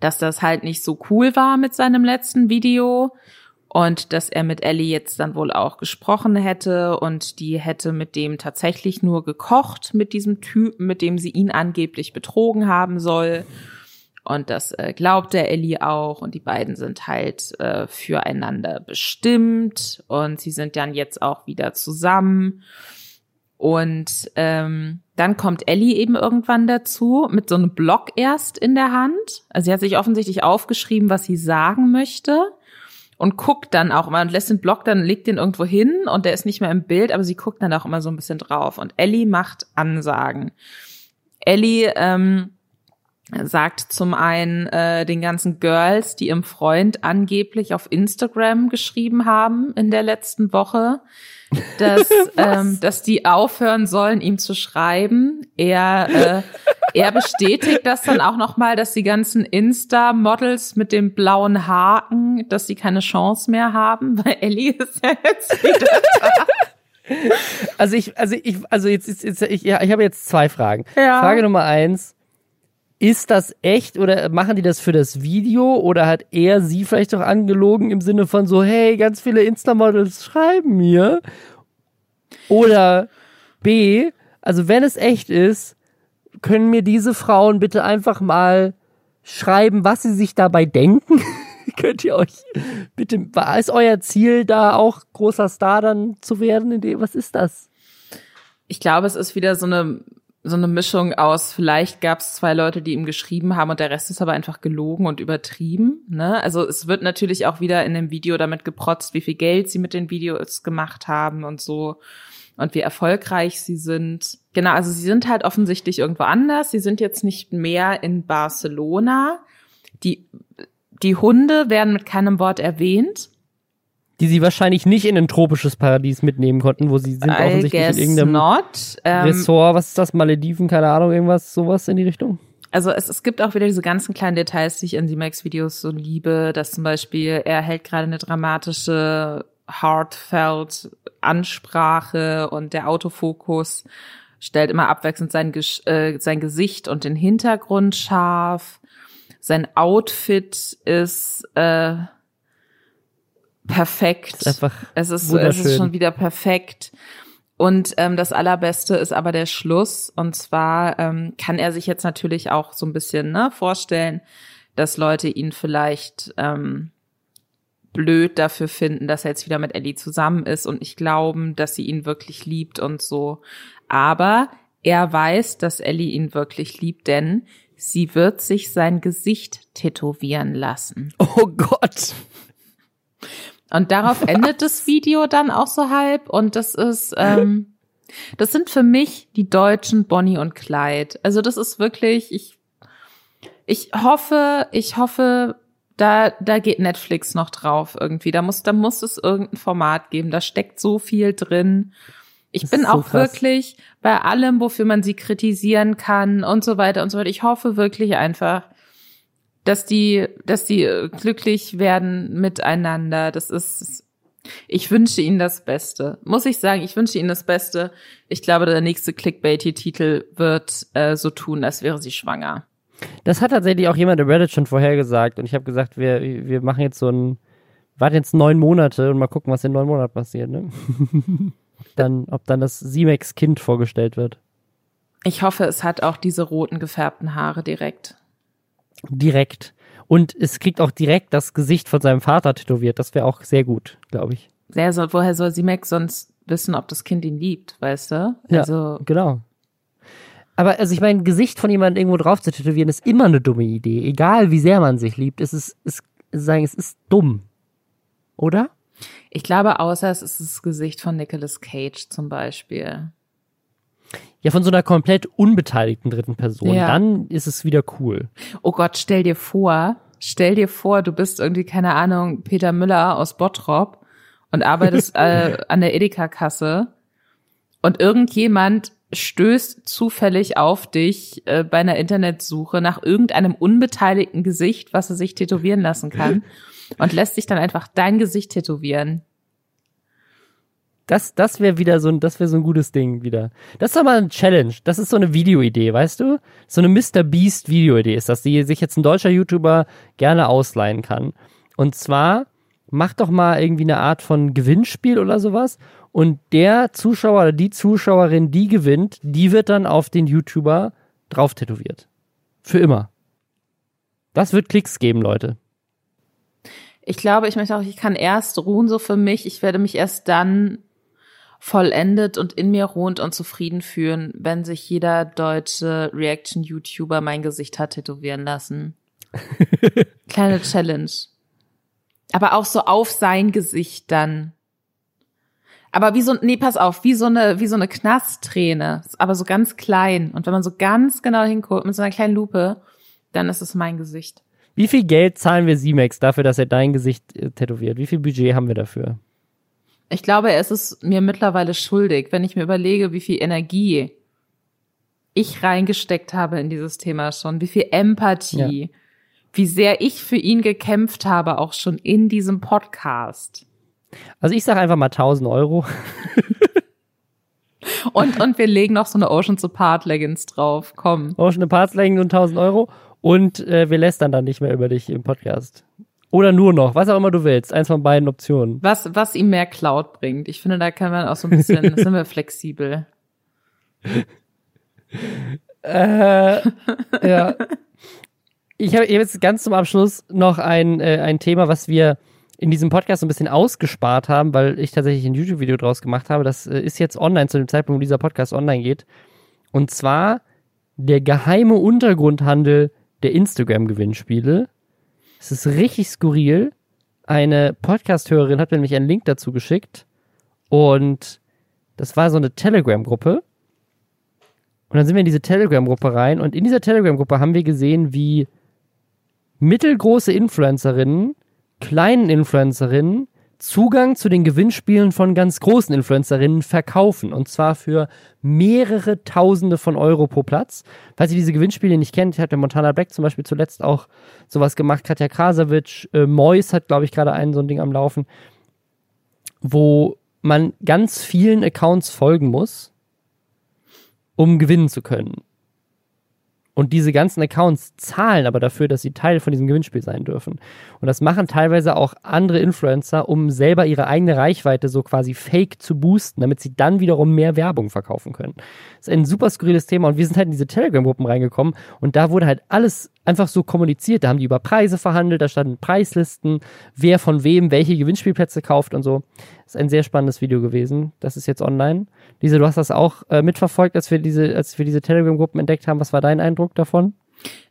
Speaker 1: dass das halt nicht so cool war mit seinem letzten Video und dass er mit Ellie jetzt dann wohl auch gesprochen hätte und die hätte mit dem tatsächlich nur gekocht, mit diesem Typen, mit dem sie ihn angeblich betrogen haben soll. Und das äh, glaubt der Ellie auch. Und die beiden sind halt äh, füreinander bestimmt. Und sie sind dann jetzt auch wieder zusammen. Und ähm, dann kommt Ellie eben irgendwann dazu mit so einem Block erst in der Hand. Also sie hat sich offensichtlich aufgeschrieben, was sie sagen möchte. Und guckt dann auch immer und lässt den Block dann, legt den irgendwo hin und der ist nicht mehr im Bild, aber sie guckt dann auch immer so ein bisschen drauf. Und Ellie macht Ansagen. Ellie ähm, sagt zum einen äh, den ganzen Girls, die ihrem Freund angeblich auf Instagram geschrieben haben in der letzten Woche, dass, ähm, dass die aufhören sollen, ihm zu schreiben. Er, äh, er bestätigt das dann auch nochmal, dass die ganzen Insta-Models mit dem blauen Haken, dass sie keine Chance mehr haben, weil Ellie ist ja jetzt wieder da.
Speaker 2: Also ich, also ich, also jetzt, jetzt, jetzt ich, ja, ich habe jetzt zwei Fragen.
Speaker 1: Ja.
Speaker 2: Frage Nummer eins. Ist das echt oder machen die das für das Video oder hat er sie vielleicht auch angelogen im Sinne von so, hey, ganz viele Insta-Models schreiben mir? Oder B, also wenn es echt ist, können mir diese Frauen bitte einfach mal schreiben, was sie sich dabei denken? Könnt ihr euch bitte, ist euer Ziel da auch großer Star dann zu werden? Was ist das?
Speaker 1: Ich glaube, es ist wieder so eine so eine Mischung aus, vielleicht gab es zwei Leute, die ihm geschrieben haben und der Rest ist aber einfach gelogen und übertrieben. Ne? Also es wird natürlich auch wieder in dem Video damit geprotzt, wie viel Geld sie mit den Videos gemacht haben und so und wie erfolgreich sie sind. Genau, also sie sind halt offensichtlich irgendwo anders. Sie sind jetzt nicht mehr in Barcelona. Die, die Hunde werden mit keinem Wort erwähnt
Speaker 2: die sie wahrscheinlich nicht in ein tropisches Paradies mitnehmen konnten, wo sie sind
Speaker 1: I
Speaker 2: offensichtlich in irgendeinem
Speaker 1: not. Ähm,
Speaker 2: Ressort, was ist das, Malediven, keine Ahnung, irgendwas, sowas in die Richtung?
Speaker 1: Also es, es gibt auch wieder diese ganzen kleinen Details, die ich in C-Max-Videos so liebe, dass zum Beispiel er hält gerade eine dramatische, heartfelt Ansprache und der Autofokus stellt immer abwechselnd sein, äh, sein Gesicht und den Hintergrund scharf. Sein Outfit ist äh, perfekt.
Speaker 2: Ist einfach
Speaker 1: es ist, es ist schon wieder perfekt. Und ähm, das Allerbeste ist aber der Schluss. Und zwar ähm, kann er sich jetzt natürlich auch so ein bisschen ne, vorstellen, dass Leute ihn vielleicht ähm, blöd dafür finden, dass er jetzt wieder mit Ellie zusammen ist und nicht glauben, dass sie ihn wirklich liebt und so. Aber er weiß, dass Ellie ihn wirklich liebt, denn sie wird sich sein Gesicht tätowieren lassen.
Speaker 2: Oh Gott.
Speaker 1: Und darauf endet das Video dann auch so halb. Und das ist, ähm, das sind für mich die deutschen Bonnie und Clyde. Also das ist wirklich, ich, ich hoffe, ich hoffe, da, da geht Netflix noch drauf irgendwie. Da muss, da muss es irgendein Format geben. Da steckt so viel drin. Ich bin auch so wirklich bei allem, wofür man sie kritisieren kann und so weiter und so weiter. Ich hoffe wirklich einfach, dass die, dass die äh, glücklich werden miteinander. Das ist, ich wünsche ihnen das Beste. Muss ich sagen, ich wünsche ihnen das Beste. Ich glaube, der nächste Clickbaity-Titel wird äh, so tun, als wäre sie schwanger.
Speaker 2: Das hat tatsächlich auch jemand im Reddit schon vorhergesagt und ich habe gesagt, wir, wir machen jetzt so ein, warten jetzt neun Monate und mal gucken, was in neun Monaten passiert, ne? dann, ob dann das Simex-Kind vorgestellt wird.
Speaker 1: Ich hoffe, es hat auch diese roten gefärbten Haare direkt
Speaker 2: direkt. Und es kriegt auch direkt das Gesicht von seinem Vater tätowiert. Das wäre auch sehr gut, glaube ich.
Speaker 1: Sehr soll, woher soll Simek sonst wissen, ob das Kind ihn liebt, weißt du?
Speaker 2: Also ja, genau. Aber also ich meine, Gesicht von jemandem irgendwo drauf zu tätowieren, ist immer eine dumme Idee. Egal wie sehr man sich liebt, es ist, es, sagen, es ist dumm. Oder?
Speaker 1: Ich glaube, außer es ist das Gesicht von Nicolas Cage zum Beispiel.
Speaker 2: Ja, von so einer komplett unbeteiligten dritten Person. Ja. Dann ist es wieder cool.
Speaker 1: Oh Gott, stell dir vor, stell dir vor, du bist irgendwie, keine Ahnung, Peter Müller aus Bottrop und arbeitest äh, an der Edeka-Kasse und irgendjemand stößt zufällig auf dich äh, bei einer Internetsuche nach irgendeinem unbeteiligten Gesicht, was er sich tätowieren lassen kann und lässt sich dann einfach dein Gesicht tätowieren.
Speaker 2: Das, das wäre wieder so ein, das wäre so ein gutes Ding wieder. Das ist aber ein Challenge. Das ist so eine Videoidee, weißt du? So eine Mr. Beast Videoidee ist das, die sich jetzt ein deutscher YouTuber gerne ausleihen kann. Und zwar, mach doch mal irgendwie eine Art von Gewinnspiel oder sowas. Und der Zuschauer oder die Zuschauerin, die gewinnt, die wird dann auf den YouTuber drauf tätowiert. Für immer. Das wird Klicks geben, Leute.
Speaker 1: Ich glaube, ich möchte auch, ich kann erst ruhen so für mich. Ich werde mich erst dann vollendet und in mir ruhend und zufrieden fühlen, wenn sich jeder deutsche Reaction-YouTuber mein Gesicht hat tätowieren lassen. Kleine Challenge. Aber auch so auf sein Gesicht dann. Aber wie so, nee, pass auf, wie so eine, wie so eine Knastträne, aber so ganz klein. Und wenn man so ganz genau hinguckt, mit so einer kleinen Lupe, dann ist es mein Gesicht.
Speaker 2: Wie viel Geld zahlen wir Simex dafür, dass er dein Gesicht äh, tätowiert? Wie viel Budget haben wir dafür?
Speaker 1: Ich glaube, er ist es mir mittlerweile schuldig, wenn ich mir überlege, wie viel Energie ich reingesteckt habe in dieses Thema schon, wie viel Empathie, ja. wie sehr ich für ihn gekämpft habe, auch schon in diesem Podcast.
Speaker 2: Also ich sage einfach mal 1000 Euro.
Speaker 1: und, und wir legen noch so eine Oceans Apart Leggings drauf. Komm.
Speaker 2: Ocean Apart Leggings und 1000 Euro. Und äh, wir lästern dann nicht mehr über dich im Podcast. Oder nur noch, was auch immer du willst. Eins von beiden Optionen.
Speaker 1: Was, was ihm mehr Cloud bringt. Ich finde, da kann man auch so ein bisschen, sind wir flexibel.
Speaker 2: äh, ja. Ich habe jetzt ganz zum Abschluss noch ein, äh, ein Thema, was wir in diesem Podcast so ein bisschen ausgespart haben, weil ich tatsächlich ein YouTube-Video draus gemacht habe. Das äh, ist jetzt online zu dem Zeitpunkt, wo dieser Podcast online geht. Und zwar der geheime Untergrundhandel der Instagram-Gewinnspiele. Es ist richtig skurril. Eine Podcast-Hörerin hat mir nämlich einen Link dazu geschickt. Und das war so eine Telegram-Gruppe. Und dann sind wir in diese Telegram-Gruppe rein. Und in dieser Telegram-Gruppe haben wir gesehen, wie mittelgroße Influencerinnen kleinen Influencerinnen Zugang zu den Gewinnspielen von ganz großen Influencerinnen verkaufen. Und zwar für mehrere Tausende von Euro pro Platz. Falls ihr diese Gewinnspiele nicht kennt, hat der Montana Black zum Beispiel zuletzt auch sowas gemacht. Katja Krasavitsch, äh, Mois hat, glaube ich, gerade einen so ein Ding am Laufen, wo man ganz vielen Accounts folgen muss, um gewinnen zu können. Und diese ganzen Accounts zahlen aber dafür, dass sie Teil von diesem Gewinnspiel sein dürfen. Und das machen teilweise auch andere Influencer, um selber ihre eigene Reichweite so quasi fake zu boosten, damit sie dann wiederum mehr Werbung verkaufen können. Das ist ein super skurriles Thema und wir sind halt in diese Telegram-Gruppen reingekommen und da wurde halt alles einfach so kommuniziert. Da haben die über Preise verhandelt, da standen Preislisten, wer von wem welche Gewinnspielplätze kauft und so. Das ist ein sehr spannendes Video gewesen. Das ist jetzt online. Lisa, du hast das auch äh, mitverfolgt, als wir diese, als wir diese Telegram-Gruppen entdeckt haben. Was war dein Eindruck davon?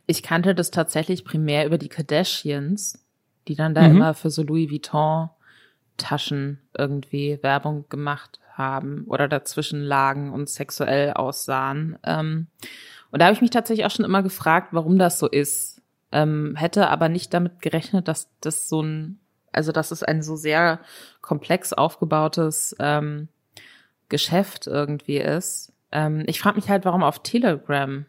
Speaker 1: Ich kannte das tatsächlich primär über die Kardashians, die dann da mhm. immer für so Louis Vuitton Taschen irgendwie Werbung gemacht haben oder dazwischen lagen und sexuell aussahen. Ähm, und da habe ich mich tatsächlich auch schon immer gefragt, warum das so ist. Ähm, hätte aber nicht damit gerechnet, dass das so ein, also dass es ein so sehr komplex aufgebautes ähm, Geschäft irgendwie ist. Ähm, ich frage mich halt, warum auf Telegram?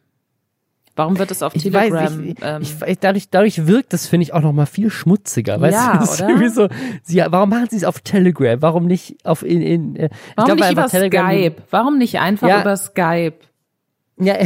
Speaker 1: Warum wird es auf ich Telegram? Weiß,
Speaker 2: ich, ähm, ich, dadurch, dadurch wirkt das, finde ich, auch noch mal viel schmutziger. Weißt ja, du? oder? So, sie, warum machen sie es auf Telegram? Warum nicht auf in, in
Speaker 1: äh, Warum glaub, nicht über Telegram, Skype? Warum nicht einfach ja, über Skype?
Speaker 2: Ja,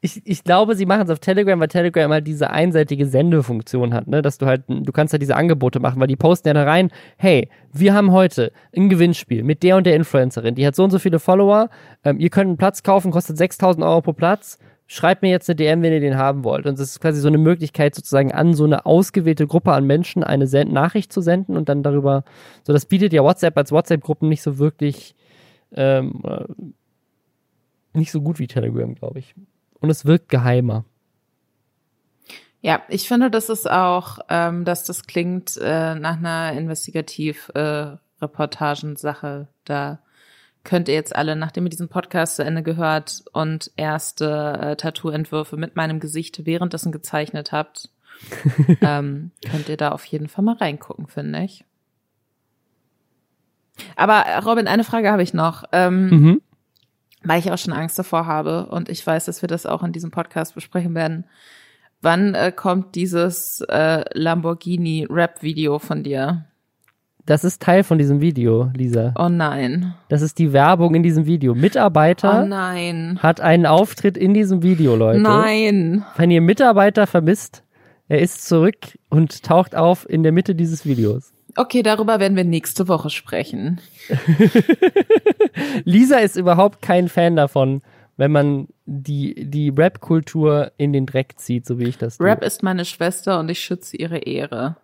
Speaker 2: ich, ich glaube, sie machen es auf Telegram, weil Telegram halt diese einseitige Sendefunktion hat, ne? Dass du halt, du kannst halt diese Angebote machen, weil die posten ja da rein, hey, wir haben heute ein Gewinnspiel mit der und der Influencerin, die hat so und so viele Follower, ähm, ihr könnt einen Platz kaufen, kostet 6000 Euro pro Platz, schreibt mir jetzt eine DM, wenn ihr den haben wollt. Und das ist quasi so eine Möglichkeit, sozusagen an so eine ausgewählte Gruppe an Menschen eine Send Nachricht zu senden und dann darüber, so das bietet ja WhatsApp als WhatsApp-Gruppen nicht so wirklich, ähm, nicht so gut wie Telegram, glaube ich und es wirkt geheimer.
Speaker 1: Ja, ich finde, das ist auch, ähm, dass das klingt äh, nach einer Investigativ-Reportagensache. Äh, da könnt ihr jetzt alle, nachdem ihr diesen Podcast zu Ende gehört und erste äh, Tattoo-Entwürfe mit meinem Gesicht währenddessen gezeichnet habt, ähm, könnt ihr da auf jeden Fall mal reingucken, finde ich. Aber Robin, eine Frage habe ich noch. Ähm, mhm weil ich auch schon Angst davor habe und ich weiß, dass wir das auch in diesem Podcast besprechen werden. Wann äh, kommt dieses äh, Lamborghini-Rap-Video von dir?
Speaker 2: Das ist Teil von diesem Video, Lisa.
Speaker 1: Oh nein.
Speaker 2: Das ist die Werbung in diesem Video. Mitarbeiter
Speaker 1: oh nein.
Speaker 2: hat einen Auftritt in diesem Video, Leute.
Speaker 1: Nein.
Speaker 2: Wenn ihr Mitarbeiter vermisst, er ist zurück und taucht auf in der Mitte dieses Videos.
Speaker 1: Okay, darüber werden wir nächste Woche sprechen.
Speaker 2: Lisa ist überhaupt kein Fan davon, wenn man die, die Rap-Kultur in den Dreck zieht, so wie ich das
Speaker 1: tue. Rap ist meine Schwester und ich schütze ihre Ehre.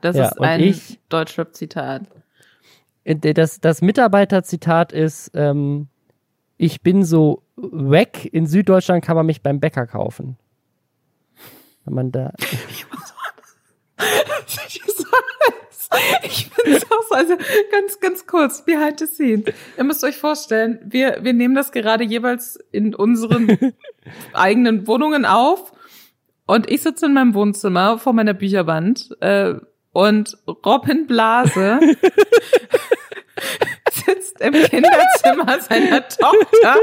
Speaker 1: Das ja, ist ein Deutschrap-Zitat.
Speaker 2: Äh, das, das Mitarbeiter-Zitat ist, ähm, ich bin so weg, in Süddeutschland kann man mich beim Bäcker kaufen. Wenn man da.
Speaker 1: Ich finde es auch so, also ganz, ganz kurz, behind the scenes. Ihr müsst euch vorstellen, wir, wir nehmen das gerade jeweils in unseren eigenen Wohnungen auf und ich sitze in meinem Wohnzimmer vor meiner Bücherwand, äh, und Robin Blase sitzt im Kinderzimmer seiner Tochter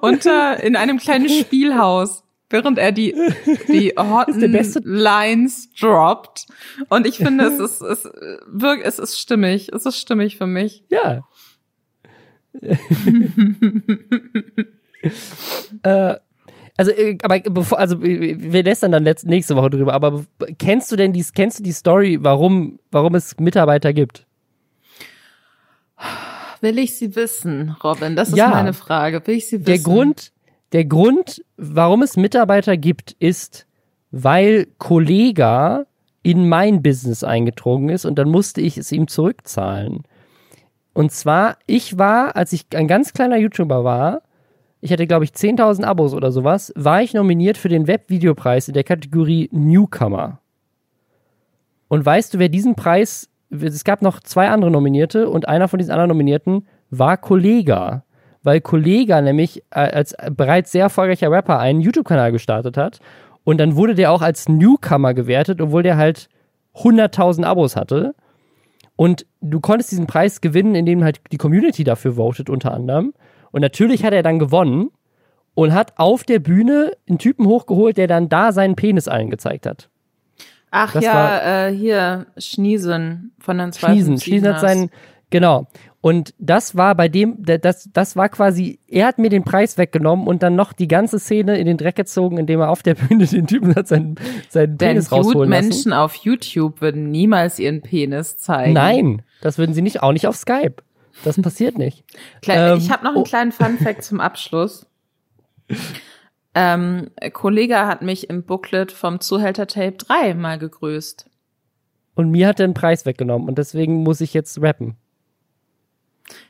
Speaker 1: unter in einem kleinen Spielhaus, während er die die hotten Lines droppt. Und ich finde, es ist es wirklich es ist stimmig, es ist stimmig für mich.
Speaker 2: Ja. äh, also, äh, aber bevor, also wir lästern dann letzte, nächste Woche drüber, aber kennst du denn die, kennst du die Story, warum, warum es Mitarbeiter gibt?
Speaker 1: Will ich sie wissen, Robin? Das ist ja, meine Frage. Will ich sie wissen?
Speaker 2: Der Grund, der Grund, warum es Mitarbeiter gibt, ist, weil Kollega in mein Business eingedrungen ist und dann musste ich es ihm zurückzahlen. Und zwar, ich war, als ich ein ganz kleiner YouTuber war, ich hatte, glaube ich, 10.000 Abos oder sowas, war ich nominiert für den Webvideopreis in der Kategorie Newcomer. Und weißt du, wer diesen Preis, es gab noch zwei andere Nominierte und einer von diesen anderen Nominierten war Kollega. Weil Kollega nämlich äh, als bereits sehr erfolgreicher Rapper einen YouTube-Kanal gestartet hat. Und dann wurde der auch als Newcomer gewertet, obwohl der halt 100.000 Abos hatte. Und du konntest diesen Preis gewinnen, indem halt die Community dafür votet, unter anderem. Und natürlich hat er dann gewonnen und hat auf der Bühne einen Typen hochgeholt, der dann da seinen Penis allen gezeigt hat.
Speaker 1: Ach das ja, äh, hier, Schniesen von den zwei
Speaker 2: Schniesen, Schniesen hat seinen, genau. Und das war bei dem, das, das war quasi, er hat mir den Preis weggenommen und dann noch die ganze Szene in den Dreck gezogen, indem er auf der Bühne den Typen hat seinen, seinen Denn Penis rausholen
Speaker 1: lassen. Menschen auf YouTube würden niemals ihren Penis zeigen.
Speaker 2: Nein, das würden sie nicht, auch nicht auf Skype. Das passiert nicht.
Speaker 1: Kleine, ähm, ich habe noch einen oh. kleinen Fun Fact zum Abschluss. Ähm, Kollege hat mich im Booklet vom Zuhälter Tape 3 mal gegrüßt.
Speaker 2: Und mir hat er einen Preis weggenommen und deswegen muss ich jetzt rappen.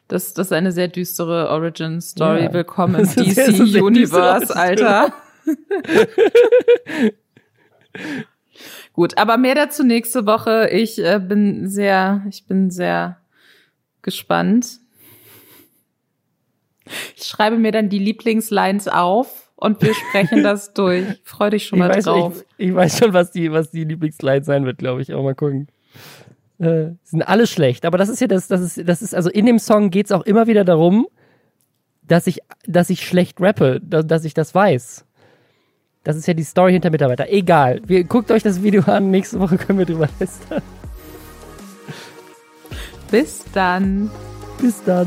Speaker 1: Das, das ist eine sehr düstere Origin Story. Ja. Willkommen im DC sehr, sehr Universe, Alter. Gut, aber mehr dazu nächste Woche. Ich äh, bin sehr, ich bin sehr gespannt. Ich schreibe mir dann die Lieblingslines auf und wir sprechen das durch. Freu dich schon mal
Speaker 2: weiß,
Speaker 1: drauf.
Speaker 2: Ich, ich, weiß schon, was die, was die Lieblingslines sein wird, glaube ich. Aber mal gucken. Äh, sind alle schlecht. Aber das ist ja das, das ist, das ist, also in dem Song geht es auch immer wieder darum, dass ich, dass ich schlecht rappe, dass, dass ich das weiß. Das ist ja die Story hinter Mitarbeiter. Egal. Wir, guckt euch das Video an. Nächste Woche können wir drüber lästern.
Speaker 1: Bis dann.
Speaker 2: Bis dann.